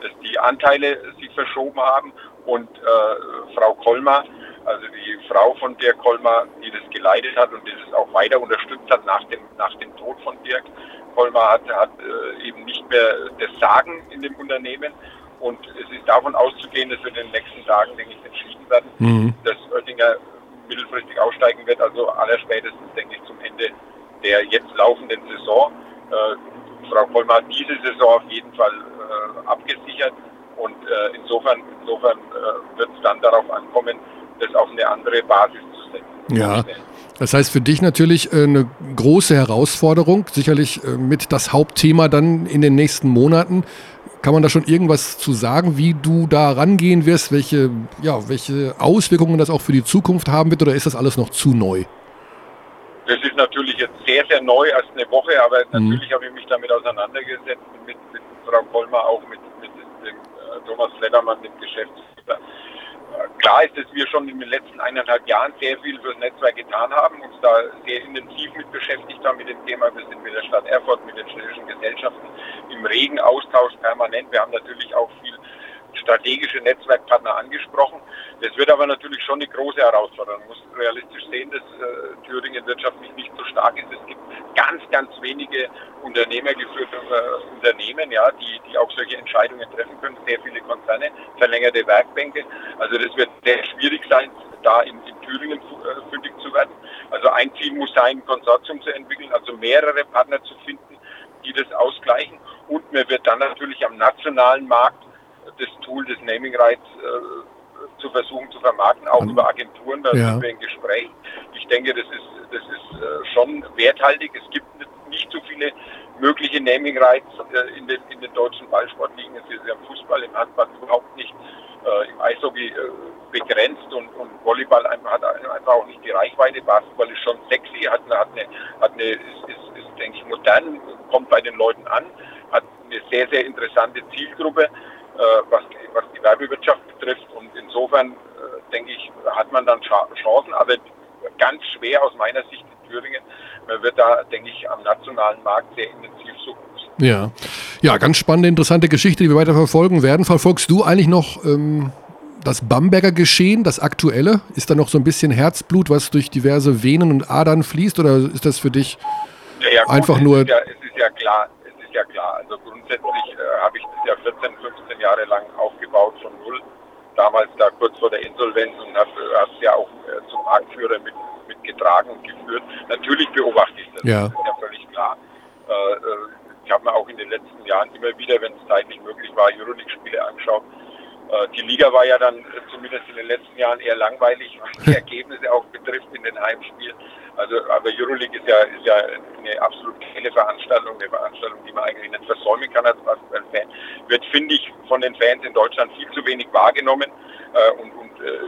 dass die Anteile sich verschoben haben und äh, Frau Kolmar, also die Frau von Dirk Kolmar, die das geleitet hat und das auch weiter unterstützt hat nach dem, nach dem Tod von Dirk Kolmar, hat, hat äh, eben nicht mehr das Sagen in dem Unternehmen. Und es ist davon auszugehen, dass wir in den nächsten Tagen, denke ich, entschieden werden, Mhm. dass Oettinger mittelfristig aussteigen wird, also allerspätestens, denke ich, zum Ende der jetzt laufenden Saison. Äh, Frau Kolmar hat diese Saison auf jeden Fall äh, abgesichert und äh, insofern, insofern äh, wird es dann darauf ankommen, das auf eine andere Basis zu setzen. Ja. Das heißt für dich natürlich äh, eine große Herausforderung, sicherlich äh, mit das Hauptthema dann in den nächsten Monaten. Kann man da schon irgendwas zu sagen, wie du da rangehen wirst, welche, ja, welche Auswirkungen das auch für die Zukunft haben wird oder ist das alles noch zu neu? Das ist natürlich jetzt sehr, sehr neu, erst eine Woche, aber Mhm. natürlich habe ich mich damit auseinandergesetzt, mit, mit Frau Kolmer, auch mit, mit dem äh, Thomas Ledermann, dem Geschäftsführer. Klar ist, dass wir schon in den letzten eineinhalb Jahren sehr viel fürs Netzwerk getan haben, uns da sehr intensiv mit beschäftigt haben mit dem Thema. Wir sind mit der Stadt Erfurt, mit den städtischen Gesellschaften im regen Austausch permanent. Wir haben natürlich auch viel strategische Netzwerkpartner angesprochen. Das wird aber natürlich schon eine große Herausforderung. Man muss realistisch sehen, dass äh, Thüringen wirtschaftlich nicht so stark ist. Es gibt ganz, ganz wenige unternehmergeführte äh, Unternehmen, ja, die, die auch solche Entscheidungen treffen können. Sehr viele Konzerne, verlängerte Werkbänke. Also das wird sehr schwierig sein, da in, in Thüringen äh, fündig zu werden. Also ein Ziel muss sein, ein Konsortium zu entwickeln, also mehrere Partner zu finden, die das ausgleichen. Und man wird dann natürlich am nationalen Markt das Tool des Naming Rights äh, zu versuchen zu vermarkten, auch Mhm. über Agenturen, da Ja. sind wir in Gespräch. Ich denke, das ist, das ist äh, schon werthaltig. Es gibt nicht so viele mögliche Naming Rights äh, in, den, in den deutschen Ballsportligen. Es ist ja im Fußball, im Handball überhaupt nicht, äh, im Eishockey äh, begrenzt und, und Volleyball einfach, hat einfach auch nicht die Reichweite. Basketball ist schon sexy, hat eine, hat eine, hat eine ist, ist, ist, denke ich, modern, kommt bei den Leuten an, hat eine sehr, sehr interessante Zielgruppe, was, die- was die Werbewirtschaft betrifft. Und insofern, äh, denke ich, hat man dann Cha- Chancen, aber ganz schwer aus meiner Sicht in Thüringen. Man wird da, denke ich, am nationalen Markt sehr intensiv suchen. Ja. ja, ganz spannende, interessante Geschichte, die wir weiter verfolgen werden. Verfolgst du eigentlich noch ähm, das Bamberger Geschehen, das aktuelle? Ist da noch so ein bisschen Herzblut, was durch diverse Venen und Adern fließt oder ist das für dich Ja, ja, gut, Einfach nur- ja, es ist ja klar, ist ja klar. Also grundsätzlich äh, habe ich das ja 14, 15 Jahre lang aufgebaut von null. Damals da kurz vor der Insolvenz und habe es ja auch äh, zum Marktführer mit, mitgetragen und geführt. Natürlich beobachte ich das. Ja. Das ist ja völlig klar. Äh, äh, ich habe mir auch in den letzten Jahren immer wieder, wenn es zeitlich möglich war, Euroleague-Spiele angeschaut. Äh, Die Liga war ja dann äh, zumindest in den letzten Jahren eher langweilig, was die Ergebnisse auch betrifft in den Heimspielen. Also, aber Euroleague ist ja, ist ja eine absolut geile Veranstaltung, eine Veranstaltung, die man eigentlich nicht versäumen kann als Basketball-Fan. Wird, finde ich, von den Fans in Deutschland viel zu wenig wahrgenommen. Äh, und und äh,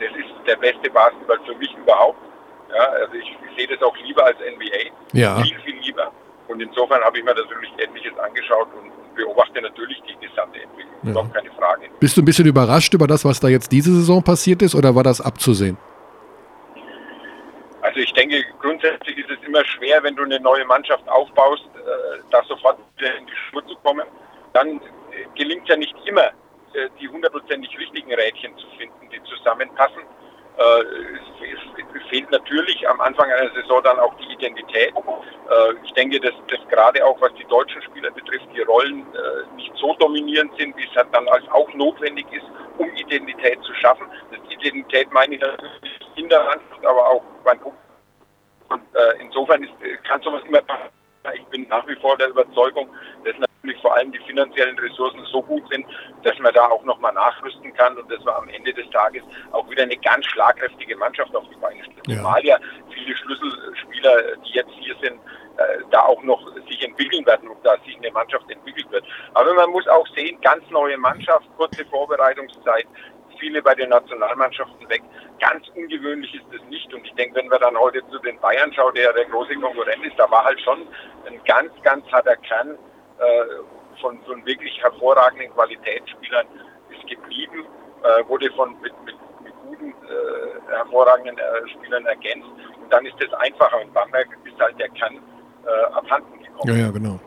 das ist der beste Basketball für mich überhaupt. Ja, also ich, ich sehe das auch lieber als NBA. Ja. Viel, viel lieber. Und insofern habe ich mir natürlich etliches angeschaut und beobachte natürlich die gesamte Entwicklung. Ja. Doch keine Frage. Bist du ein bisschen überrascht über das, was da jetzt diese Saison passiert ist, oder war das abzusehen? Also ich denke, grundsätzlich ist es immer schwer, wenn du eine neue Mannschaft aufbaust, äh, da sofort wieder in die Spur zu kommen. Dann äh, gelingt ja nicht immer, äh, die hundertprozentig richtigen Rädchen zu finden, die zusammenpassen. Äh, es, fehlt natürlich am Anfang einer Saison dann auch die Identität. Äh, ich denke, dass, dass gerade auch was die deutschen Spieler betrifft, die Rollen äh, nicht so dominierend sind, wie es halt dann als auch notwendig ist, um Identität zu schaffen. Das Identität meine ich natürlich in der Mannschaft, aber auch beim Publikum. Und insofern ist, kann sowas immer passieren. Ich bin nach wie vor der Überzeugung, dass natürlich vor allem die finanziellen Ressourcen so gut sind, dass man da auch nochmal nachrüsten kann und dass wir am Ende des Tages auch wieder eine ganz schlagkräftige Mannschaft auf die Beine stellen. Ja. Zumal ja viele Schlüsselspieler, die jetzt hier sind, äh, da auch noch sich entwickeln werden und da sich eine Mannschaft entwickelt wird. Aber man muss auch sehen, ganz neue Mannschaft, kurze Vorbereitungszeit, viele bei den Nationalmannschaften weg. Ganz ungewöhnlich ist es nicht. Und ich denke, wenn wir dann heute zu den Bayern schauen, der ja der große Konkurrent ist, da war halt schon ein ganz, ganz harter Kern äh, von, von wirklich hervorragenden Qualitätsspielern ist geblieben, äh, wurde von mit, mit, mit guten, äh, hervorragenden äh, Spielern ergänzt. Und dann ist es einfacher. Und Bamberg ist halt der Kern äh, abhanden gekommen. Ja, ja, genau.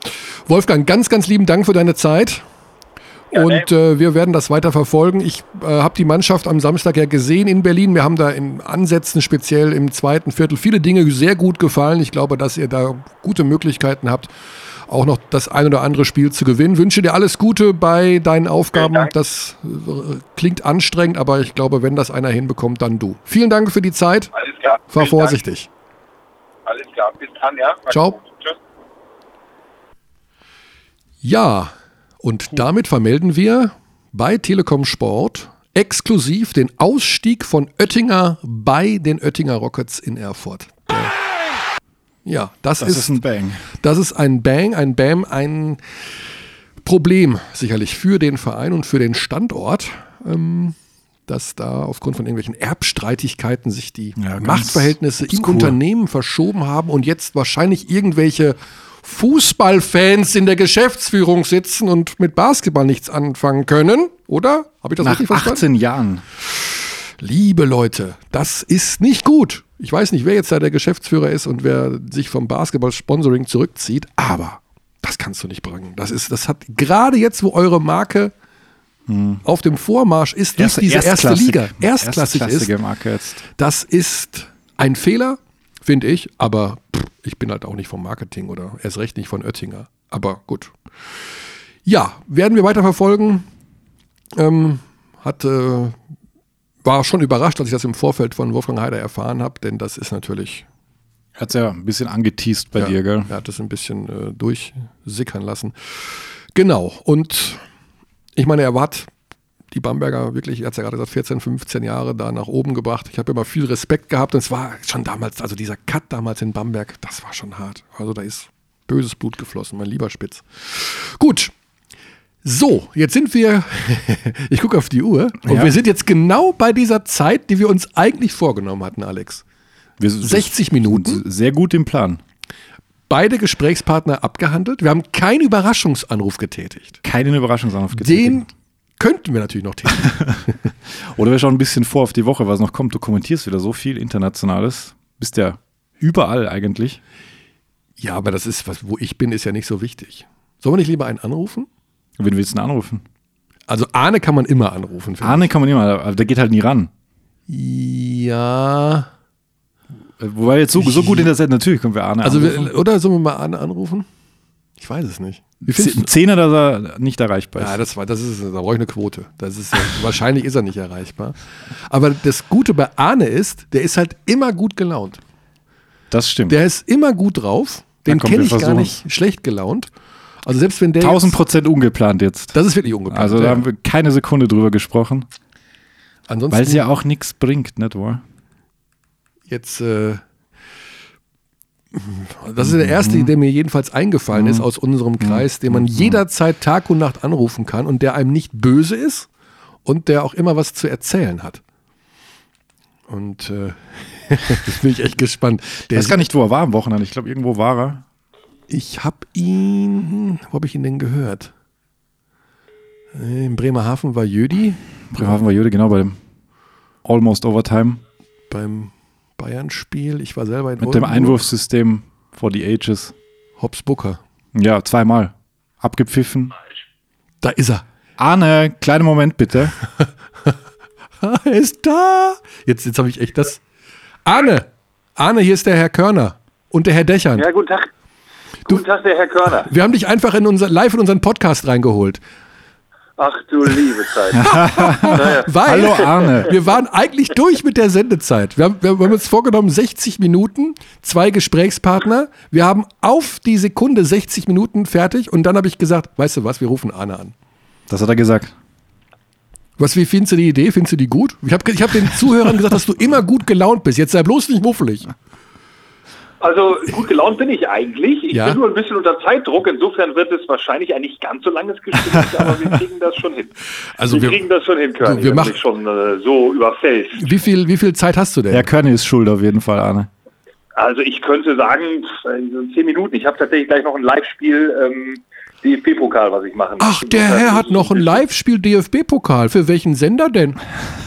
Wolfgang, ganz, ganz lieben Dank für deine Zeit. Und äh, wir werden das weiter verfolgen. Ich äh, habe die Mannschaft am Samstag ja gesehen in Berlin. Wir haben da in Ansätzen, speziell im zweiten Viertel, viele Dinge sehr gut gefallen. Ich glaube, dass ihr da gute Möglichkeiten habt, auch noch das ein oder andere Spiel zu gewinnen. Wünsche dir alles Gute bei deinen Aufgaben. Das äh, klingt anstrengend, aber ich glaube, wenn das einer hinbekommt, dann du. Vielen Dank für die Zeit. Alles klar. Fahr vorsichtig. Alles klar. Bis dann, ja. Ciao. Tschüss. Ja, und damit vermelden wir bei Telekom Sport exklusiv den Ausstieg von Oettinger bei den Oettinger Rockets in Erfurt. Der, ja, das, Das ist, ist ein Bang. das ist ein Bang, ein Bam, ein Problem sicherlich für den Verein und für den Standort. Ähm, dass da aufgrund von irgendwelchen Erbstreitigkeiten sich die Ja, Machtverhältnisse im obskur. Unternehmen verschoben haben und jetzt wahrscheinlich irgendwelche Fußballfans in der Geschäftsführung sitzen und mit Basketball nichts anfangen können, oder? Habe ich das Nach richtig verstanden? 18 Jahren. Liebe Leute, das ist nicht gut. Ich weiß nicht, wer jetzt da der Geschäftsführer ist und wer sich vom Basketball-Sponsoring zurückzieht, aber das kannst du nicht bringen. Das ist, das hat gerade jetzt, wo eure Marke auf dem Vormarsch ist, durch diese erste Liga erstklassig ist, erstklassige Marke jetzt. das ist ein Fehler, finde ich, aber pff, ich bin halt auch nicht vom Marketing oder erst recht nicht von Oettinger. Aber gut. Ja, werden wir weiter verfolgen. Ähm, hat, äh, war schon überrascht, als ich das im Vorfeld von Wolfgang Heider erfahren habe, denn das ist natürlich, Hat ja ein bisschen angeteased bei ja, dir, gell? er hat das ein bisschen äh, durchsickern lassen. Genau, und ich meine, er hat die Bamberger wirklich, er hat ja gerade gesagt, 14, 15 Jahre da nach oben gebracht. Ich habe immer viel Respekt gehabt und es war schon damals, also dieser Cut damals in Bamberg, das war schon hart. Also da ist böses Blut geflossen, mein lieber Spitz. Gut. So, jetzt sind wir, ich gucke auf die Uhr und Ja. wir sind jetzt genau bei dieser Zeit, die wir uns eigentlich vorgenommen hatten, Alex. Wir 60 Minuten. Sehr gut im Plan. Beide Gesprächspartner abgehandelt. Wir haben keinen Überraschungsanruf getätigt. Keinen Überraschungsanruf Den könnten wir natürlich noch tätigen. Oder wir schauen ein bisschen vor auf die Woche, was noch kommt. Du kommentierst wieder so viel Internationales. Bist ja überall eigentlich. ja, aber das ist, was, wo ich bin, ist ja nicht so wichtig. Sollen wir nicht lieber einen anrufen? Wen willst du denn anrufen? Also Arne kann man immer anrufen. Arne kann man immer, aber der geht halt nie ran. ich. Ja. Äh, Wobei jetzt so, so gut in der Zeit, natürlich können wir Arne Also anrufen. wir, oder sollen wir mal Arne anrufen? Ich weiß es nicht. Wie Ein? Zehner, dass er nicht erreichbar ist. Ja, das war, das ist, da brauche ich eine Quote. Das ist, wahrscheinlich ist er nicht erreichbar. Aber das Gute bei Arne ist, der ist halt immer gut gelaunt. das stimmt. Der ist immer gut drauf. Den kenne ich gar nicht schlecht gelaunt. Also selbst wenn der 1000 jetzt, Prozent ungeplant jetzt. das ist wirklich ungeplant. Also da ja. haben wir keine Sekunde drüber gesprochen. Ansonsten Weil es ja auch nichts bringt, nicht wahr? jetzt äh, das ist der erste, der mir jedenfalls eingefallen ist aus unserem Kreis, den man jederzeit Tag und Nacht anrufen kann und der einem nicht böse ist und der auch immer was zu erzählen hat. Und äh, das bin ich echt gespannt. Ich Der weiß gar nicht, wo er war am Wochenende. Ich glaube, irgendwo war er. Ich habe ihn, wo habe ich ihn denn gehört? In Bremerhaven war Jödi Bremerhaven war Jude, genau bei dem Almost Overtime. beim Bayern-Spiel. Ich war selber in Mit dem Oldenburg. Einwurfsystem for the Ages. Hobbs Booker. Ja, zweimal. Abgepfiffen. Da ist er. Arne, kleinen Moment bitte. Ah, er ist da. Jetzt, jetzt habe ich echt das. Arne! Arne, hier ist der Herr Körner und der Herr Dächern. Ja, guten Tag. Guten Tag, der Herr Körner. Wir haben dich einfach in unser, live in unseren Podcast reingeholt. Ach du liebe Zeit. naja, Weil Hallo Arne. wir waren eigentlich durch mit der Sendezeit. Wir haben, wir haben uns vorgenommen, 60 Minuten, zwei Gesprächspartner. Wir haben auf die Sekunde 60 Minuten fertig und dann habe ich gesagt, weißt du was, wir rufen Arne an. Das hat er gesagt. Was, wie findest du die Idee? Findest du die gut? Ich habe ich hab den Zuhörern gesagt, dass du immer gut gelaunt bist. Jetzt sei bloß nicht muffelig. Also gut gelaunt bin ich eigentlich. Ich Ja. bin nur ein bisschen unter Zeitdruck. Insofern wird es wahrscheinlich ein nicht ganz so langes Gespräch, aber wir kriegen das schon hin. Also wir, wir- kriegen das schon hin, Körner, wir wenn machen- du schon äh, so überfällst. Wie viel, wie viel Zeit hast du denn? Herr Körne ist schuld auf jeden Fall, Arne. Also ich könnte sagen, zehn Minuten. Ich habe tatsächlich gleich noch ein Live-Spiel ähm, DFB-Pokal, was ich machen Ach, der Herr hat noch ein Live-Spiel DFB-Pokal. Für welchen Sender denn?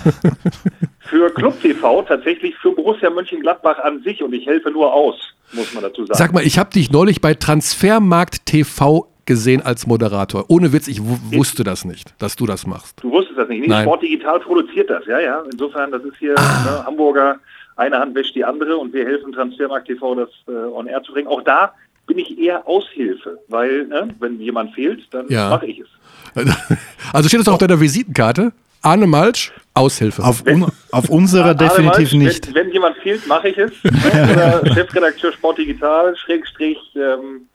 Für Club TV, tatsächlich für Borussia Mönchengladbach an sich und ich helfe nur aus, muss man dazu sagen. Sag mal, ich habe dich neulich bei Transfermarkt TV gesehen als Moderator. Ohne Witz, ich wu- wusste das nicht, dass du das machst. Du wusstest das nicht. Nee, Nein. Sport Digital produziert das, ja, ja. Insofern, das ist hier Ah. ne, Hamburger, eine Hand wäscht die andere und wir helfen Transfermarkt TV, das äh, on air zu bringen. Auch da bin ich eher Aushilfe, weil, ne, wenn jemand fehlt, dann Ja. mache ich es. Also steht das auch auf deiner Visitenkarte? Arne Malsch, Aushilfe. Auf, un, auf unserer definitiv Malsch, nicht. Wenn, wenn jemand fehlt, mache ich es. Chefredakteur Sport Digital, Schrägstrich, ähm,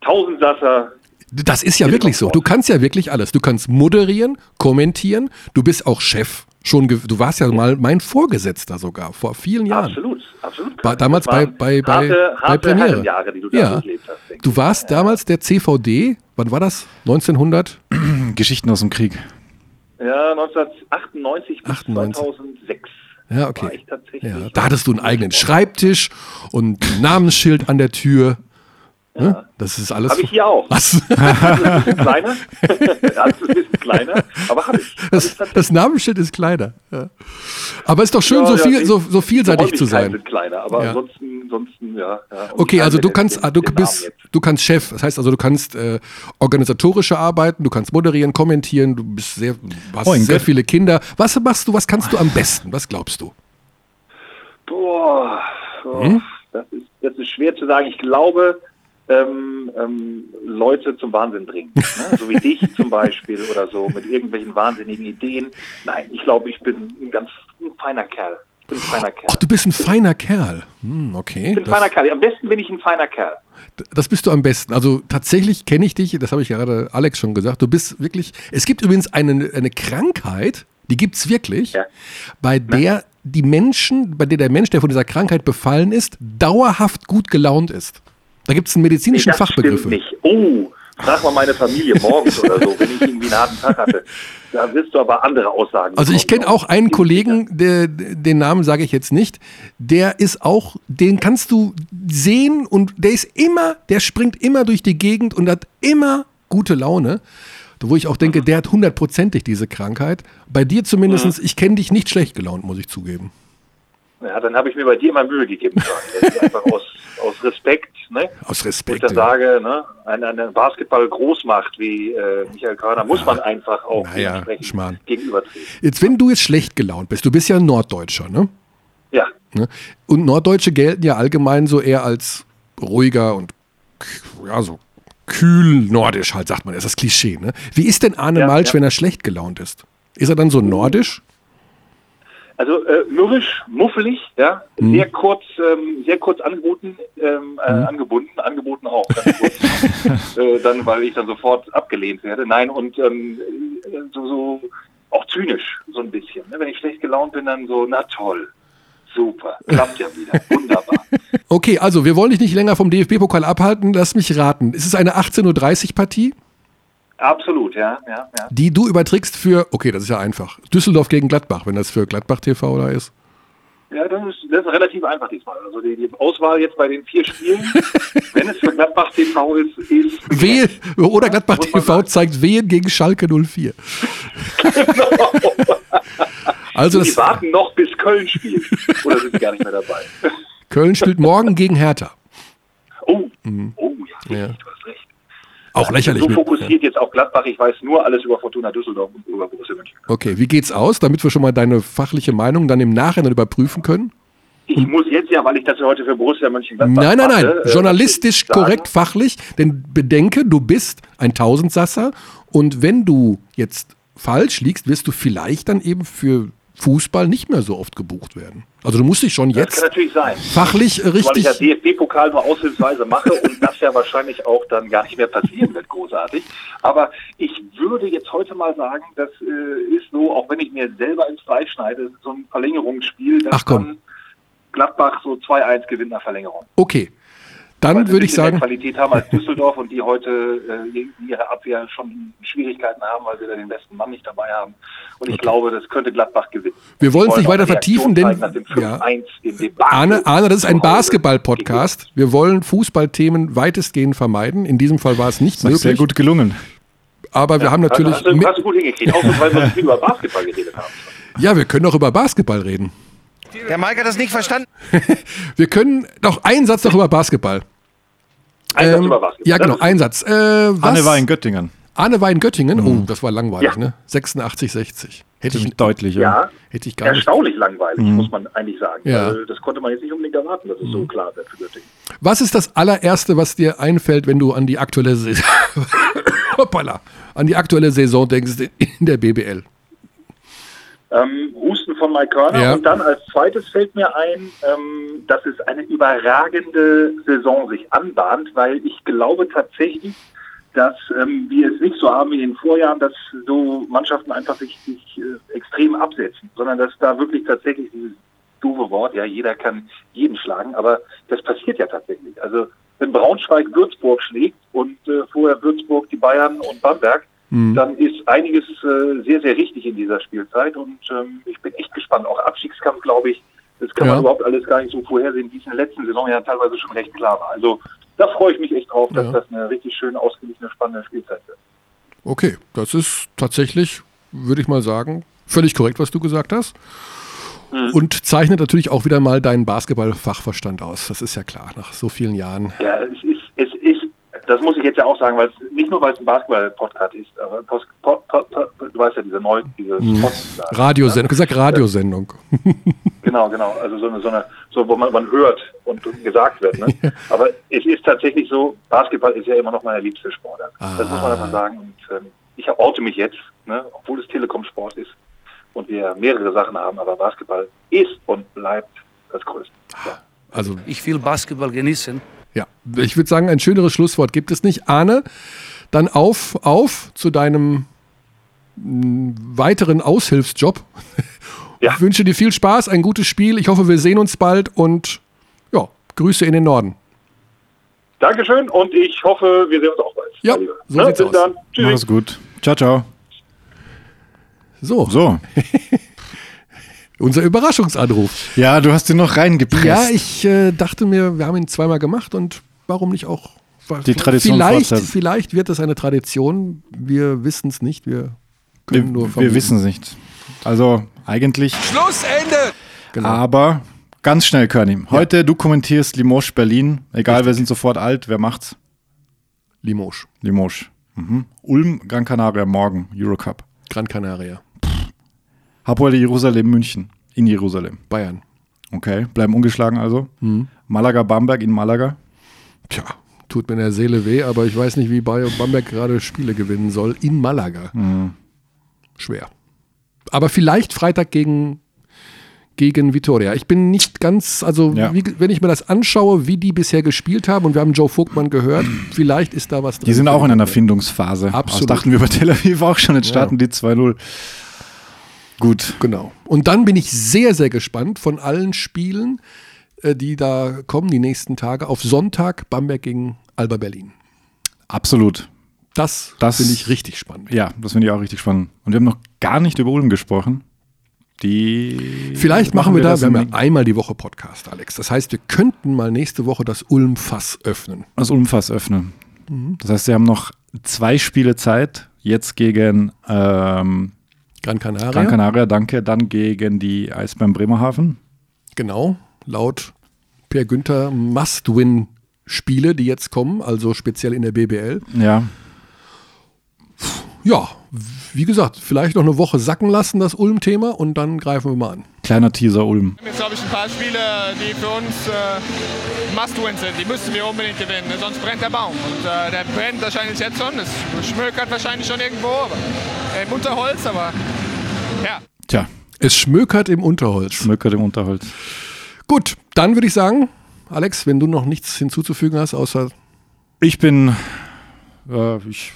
Tausendsasser. Das ist ja wirklich so. Du kannst ja wirklich alles. Du kannst moderieren, kommentieren. Du bist auch Chef. Schon, du warst ja mal mein Vorgesetzter sogar vor vielen Jahren. Absolut, absolut. War damals bei, bei, bei, harte, bei harte Premiere. Herrenjahre, die du da ja. hast. Du warst damals der CVD, wann war das? 1900? Geschichten aus dem Krieg. Ja, 1998 bis 98. 2006. Ja, okay. Ja, da hattest du einen eigenen Schreibtisch und ein Namensschild an der Tür. Ne? Das ist alles. Habe ich hier auch. Was? Das ist ein bisschen kleiner. das ist ein bisschen kleiner, aber habe ich. Hab ich Das, das Namensschild ist kleiner. Ja. Aber ist doch schön, Ja, so, ja, viel, so, so vielseitig zu sein. sind kleiner, aber Ja. ansonsten, ansonsten, ja. ja. Okay, also du kannst, den- ah, du den bist, du kannst Chef. Das heißt also, du kannst äh, organisatorische arbeiten, du kannst moderieren, kommentieren, du bist sehr, hast Oh, in sehr Gött- viele Kinder. Was machst du? Was kannst du am besten? Was glaubst du? Boah, oh, Hm? das, ist, das ist schwer zu sagen. Ich glaube, ähm, ähm, Leute zum Wahnsinn bringen. Ne? So wie dich zum Beispiel oder so, mit irgendwelchen wahnsinnigen Ideen. Nein, ich glaube, ich bin ein ganz ein feiner Kerl. Ich bin ein feiner Kerl. Ach, du bist ein feiner Kerl. Hm, okay. ich bin ein Das- feiner Kerl. Am besten bin ich ein feiner Kerl. Das bist du am besten. Also tatsächlich kenne ich dich, das habe ich gerade Alex schon gesagt. Du bist wirklich. Es gibt übrigens eine, eine Krankheit, die gibt es wirklich, Ja. bei der die Menschen, bei der der Mensch, der von dieser Krankheit befallen ist, dauerhaft gut gelaunt ist. Da gibt es einen medizinischen das Fachbegriff. nicht. Oh, frag mal meine Familie morgens oder so, wenn ich irgendwie einen harten Tag hatte. Da wirst du aber andere Aussagen Also ich kenne auch einen Kollegen, der, den Namen sage ich jetzt nicht, der ist auch, den kannst du sehen und der ist immer, der springt immer durch die Gegend und hat immer gute Laune. Wo ich auch denke, der hat hundertprozentig diese Krankheit. Bei dir zumindest, ich kenne dich nicht schlecht gelaunt, muss ich zugeben. Ja, dann habe ich mir bei dir mal Mühe gegeben. Einfach aus, aus Respekt, ne? Aus Wo ich Respekt. dann ja. sage, ne, eine, eine Basketball groß macht wie äh, Michael Körner, muss man einfach auch Naja, gegenübertreten. Jetzt, wenn du jetzt schlecht gelaunt bist, du bist ja ein Norddeutscher, ne? Ja, Ne? Und Norddeutsche gelten ja allgemein so eher als ruhiger und ja, so kühl nordisch halt, sagt man. Das ist das Klischee. Ne? Wie ist denn Arne Ja, Malsch, wenn er schlecht gelaunt ist? Ist er dann so nordisch? Also äh, mürrisch, muffelig, ja, Mhm. sehr kurz, ähm, sehr kurz angeboten, ähm, äh, Mhm. angebunden, angeboten auch, ganz kurz, äh, dann, weil ich dann sofort abgelehnt werde. Nein, und ähm, äh, so, so auch zynisch, so ein bisschen. Ne? Wenn ich schlecht gelaunt bin, dann so, na toll, super, klappt ja wieder, wunderbar. Okay, also wir wollen dich nicht länger vom DFB-Pokal abhalten. Lass mich raten. Ist es eine 18.30 Uhr Partie, Absolut, ja, ja, ja. die du überträgst für, okay, das ist ja einfach, Düsseldorf gegen Gladbach, wenn das für Gladbach TV da ist? Ja, das ist, das ist relativ einfach diesmal. Also die, die Auswahl jetzt bei den vier Spielen, wenn es für Gladbach TV ist, ist Wehe, oder Gladbach TV zeigt Wehen gegen Schalke 04. genau. Also Die das, warten noch bis Köln spielt. Oder sind sie gar nicht mehr dabei? Köln spielt morgen gegen Hertha. Oh, oh ja, Ja. du hast recht. Auch lächerlich. So mit- fokussiert jetzt auf Gladbach. Ich weiß nur alles über Fortuna Düsseldorf und über Borussia München. Okay, wie geht's aus, damit wir schon mal deine fachliche Meinung dann im Nachhinein überprüfen können? Ich muss jetzt ja, weil ich das ja heute für Borussia Mönchengladbach Nein, nein, nein, mache, äh, journalistisch korrekt fachlich, denn bedenke, du bist ein Tausendsasser und wenn du jetzt falsch liegst, wirst du vielleicht dann eben für Fußball nicht mehr so oft gebucht werden. Also du musst dich schon Das kann jetzt natürlich sein. fachlich äh, Weil ich richtig... ja DFB-Pokal nur aushilfsweise mache und das ja wahrscheinlich auch dann gar nicht mehr passieren wird, großartig. Aber ich würde jetzt heute mal sagen, das äh, ist so, auch wenn ich mir selber ins Fleisch schneide, so ein Verlängerungsspiel, dass Ach komm. dann Gladbach so 2-1 gewinnt nach Verlängerung. Okay, dann würde ich sagen, Qualität haben als Düsseldorf und die heute äh, in ihrer Abwehr schon Schwierigkeiten haben, weil sie da den besten Mann nicht dabei haben. Und ich glaube, das könnte Gladbach gewinnen. Wir wollen es nicht weiter vertiefen, denn- zeigen Nach dem 5-1 im Debakel Arne, Arne, das ist ein. Basketball-Podcast. Wir wollen Fußballthemen weitestgehend vermeiden. In diesem Fall war es nicht Das möglich. sehr gut gelungen. Aber wir haben natürlich... Hast du, hast du gut hingekriegt, auch weil wir viel über Basketball geredet haben. Ja, wir können auch über Basketball reden. Der Mike hat das nicht verstanden. Wir können noch einen Satz noch über Basketball. Ein Satz Ähm, über Basketball. Ja, genau, ist ein Satz. Äh, was? Anne war in Göttingen. Arne war in Göttingen. Oh, das war langweilig, Ja. ne? 86, 60. Hätte ich, deutlich, ja. Ja, hätte ich gar nicht. erstaunlich langweilig, muss man eigentlich sagen. Ja. Also, das konnte man jetzt nicht unbedingt erwarten, dass es so klar wird für Göttingen. Was ist das allererste, was dir einfällt, wenn du an die aktuelle Saison, Hoppala, an die aktuelle Saison denkst in der BBL? Ähm, Husten von Mike Körner Ja. und dann als zweites fällt mir ein, ähm, dass es eine überragende Saison sich anbahnt, weil ich glaube tatsächlich, dass ähm, wir es nicht so haben wie in den Vorjahren, dass so Mannschaften einfach sich, sich äh, extrem absetzen, sondern dass da wirklich tatsächlich dieses doofe Wort, ja, jeder kann jeden schlagen, aber das passiert ja tatsächlich. Also wenn Braunschweig Würzburg schlägt und äh, vorher Würzburg die Bayern und Bamberg, mhm. dann ist einiges äh, sehr, sehr richtig in dieser Spielzeit und ähm, ich bin echt gespannt. Auch Abstiegskampf, glaube ich, das kann ja. man überhaupt alles gar nicht so vorhersehen, wie es in der letzten Saison ja teilweise schon recht klar war. Also da freue ich mich echt drauf, dass ja. das eine richtig schön ausgeglichene, spannende Spielzeit wird. Okay, das ist tatsächlich, würde ich mal sagen, völlig korrekt, was du gesagt hast. Mhm. Und zeichnet natürlich auch wieder mal deinen Basketball-Fachverstand aus. Das ist ja klar, nach so vielen Jahren. Ja, es das muss ich jetzt ja auch sagen, weil es nicht nur weil es ein Basketball-Podcast ist, aber Post, Post, Post, du weißt ja diese neue, diese mhm. Radiosendung, gesagt Radiosendung. Genau, genau. Also so eine, so eine, so wo man, man hört und gesagt wird. Ne? aber es ist tatsächlich so, Basketball ist ja immer noch meine liebste Sportart. Ah. Das muss man einfach sagen. Und ähm, ich oute mich jetzt, ne, obwohl es Telekom-Sport ist und wir mehrere Sachen haben, aber Basketball ist und bleibt das Größte. Ja. Also ich will Basketball genießen ja, ich würde sagen, ein schöneres Schlusswort gibt es nicht. Arne, dann auf, auf zu deinem mm, weiteren Aushilfsjob. Ja. Ich wünsche dir viel Spaß, ein gutes Spiel. Ich hoffe, wir sehen uns bald und ja, Grüße in den Norden. Dankeschön und ich hoffe, wir sehen uns auch bald. Ja, so ja, sieht's aus. Dann. Tschüss. Mach's gut. Ciao, ciao. So. So. Unser Überraschungsanruf. Ja, du hast ihn noch reingepresst. Ja, ich äh, dachte mir, wir haben ihn zweimal gemacht und warum nicht auch? Die Tradition vielleicht, vielleicht wird es eine Tradition. Wir wissen es nicht. Wir können wir, nur vermuten. Wir wissen es nicht. Also eigentlich. Schlussende! Genau. Aber ganz schnell, Körny. Heute ja. du kommentierst Limoges Berlin. Egal, Richtig. wir sind sofort alt. Wer macht's? Limoges. Limoges. Mhm. Ulm, Gran Canaria morgen, Eurocup. Gran Canaria. Hapoel Jerusalem, München. In Jerusalem. Bayern. Okay, bleiben ungeschlagen also. Mhm. Malaga, Bamberg in Malaga. Tja, tut mir in der Seele weh, aber ich weiß nicht, wie Bamberg gerade Spiele gewinnen soll. In Malaga. Mhm. Schwer. Aber vielleicht Freitag gegen, gegen Vitoria. Ich bin nicht ganz, also ja. wie, wenn ich mir das anschaue, wie die bisher gespielt haben, und wir haben Joe Vogtmann gehört, vielleicht ist da was drin. Die sind auch in einer Findungsphase. Absolut. Das dachten wir bei Tel Aviv auch schon. Jetzt starten ja. die 2-0. Gut. Genau. Und dann bin ich sehr, sehr gespannt von allen Spielen, äh, die da kommen, die nächsten Tage. Auf Sonntag Bamberg gegen Alba Berlin. Absolut. Das, das finde ich richtig spannend. Ja, das finde ich auch richtig spannend. Und wir haben noch gar nicht über Ulm gesprochen. Die Vielleicht machen wir, wir da, wir haben ja einmal die Woche Podcast, Alex. Das heißt, wir könnten mal nächste Woche das Ulm-Fass öffnen. Das Ulm-Fass öffnen. Mhm. Das heißt, wir haben noch zwei Spiele Zeit. Jetzt gegen ähm, Gran Canaria. Gran Canaria, danke. Dann gegen die Eisbären Bremerhaven. Genau, laut Per Günther Must-Win-Spiele, die jetzt kommen, also speziell in der BBL. Ja. Ja, wie gesagt, vielleicht noch eine Woche sacken lassen, das Ulm-Thema, und dann greifen wir mal an. Kleiner Teaser Ulm. Jetzt habe ich ein paar Spiele, die für uns äh, Must-Win sind. Die müssen wir unbedingt gewinnen, sonst brennt der Baum. Und äh, der brennt wahrscheinlich jetzt schon. Es schmökert wahrscheinlich schon irgendwo aber, äh, im Unterholz, aber ja. Tja. Es schmökert im Unterholz. Schmökert im Unterholz. Gut, dann würde ich sagen, Alex, wenn du noch nichts hinzuzufügen hast, außer. Ich bin. Äh, ich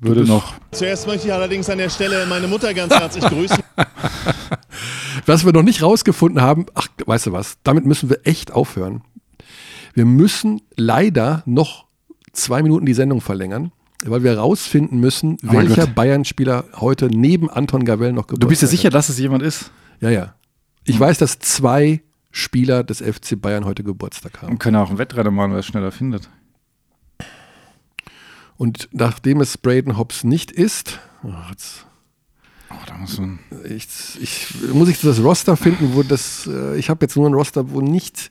würde noch. Zuerst möchte ich allerdings an der Stelle meine Mutter ganz herzlich grüßen. was wir noch nicht rausgefunden haben, ach, weißt du was, damit müssen wir echt aufhören. Wir müssen leider noch zwei Minuten die Sendung verlängern, weil wir rausfinden müssen, oh welcher Bayern-Spieler heute neben Anton Gavell noch Geburtstag Du bist ja sicher, hat. dass es jemand ist? Ja, ja. Ich weiß, dass zwei Spieler des FC Bayern heute Geburtstag haben. Und können auch ein Wettrennen machen, wer es schneller findet. Und nachdem es Braden Hobbs nicht ist, oh, jetzt, oh, da muss, man ich, ich, muss ich das Roster finden, wo das, äh, ich habe jetzt nur ein Roster, wo nicht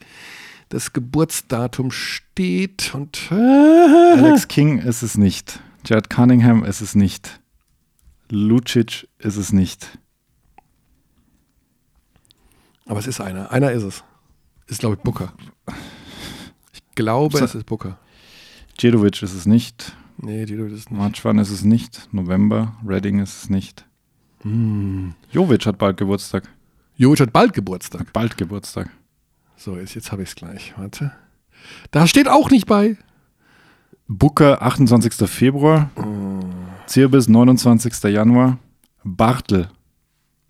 das Geburtsdatum steht und Alex King ist es nicht. Jared Cunningham ist es nicht. Lucic ist es nicht. Aber es ist einer. Einer ist es. Ist, glaube ich, Booker. Ich glaube, es ist Booker. Jedovic ist es nicht. Nee, die ist es nicht. Marchwan ist es nicht. November. Reading ist es nicht. Hm. Jovic hat bald Geburtstag. Jovic hat bald Geburtstag. Bald Geburtstag. So, jetzt, jetzt habe ich es gleich. Warte. Da steht auch nicht bei. Booker, 28. Februar. Oh. Zirbis, 29. Januar. Bartel.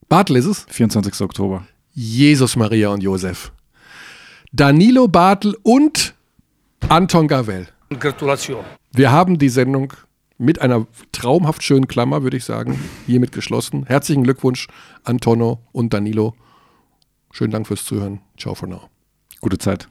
Bartel ist es? 24. Oktober. Jesus, Maria und Josef. Danilo Bartel und Anton Gavell. Gratulation. Wir haben die Sendung mit einer traumhaft schönen Klammer, würde ich sagen, hiermit geschlossen. Herzlichen Glückwunsch an Tonno und Danilo. Schönen Dank fürs Zuhören. Ciao for now. Gute Zeit.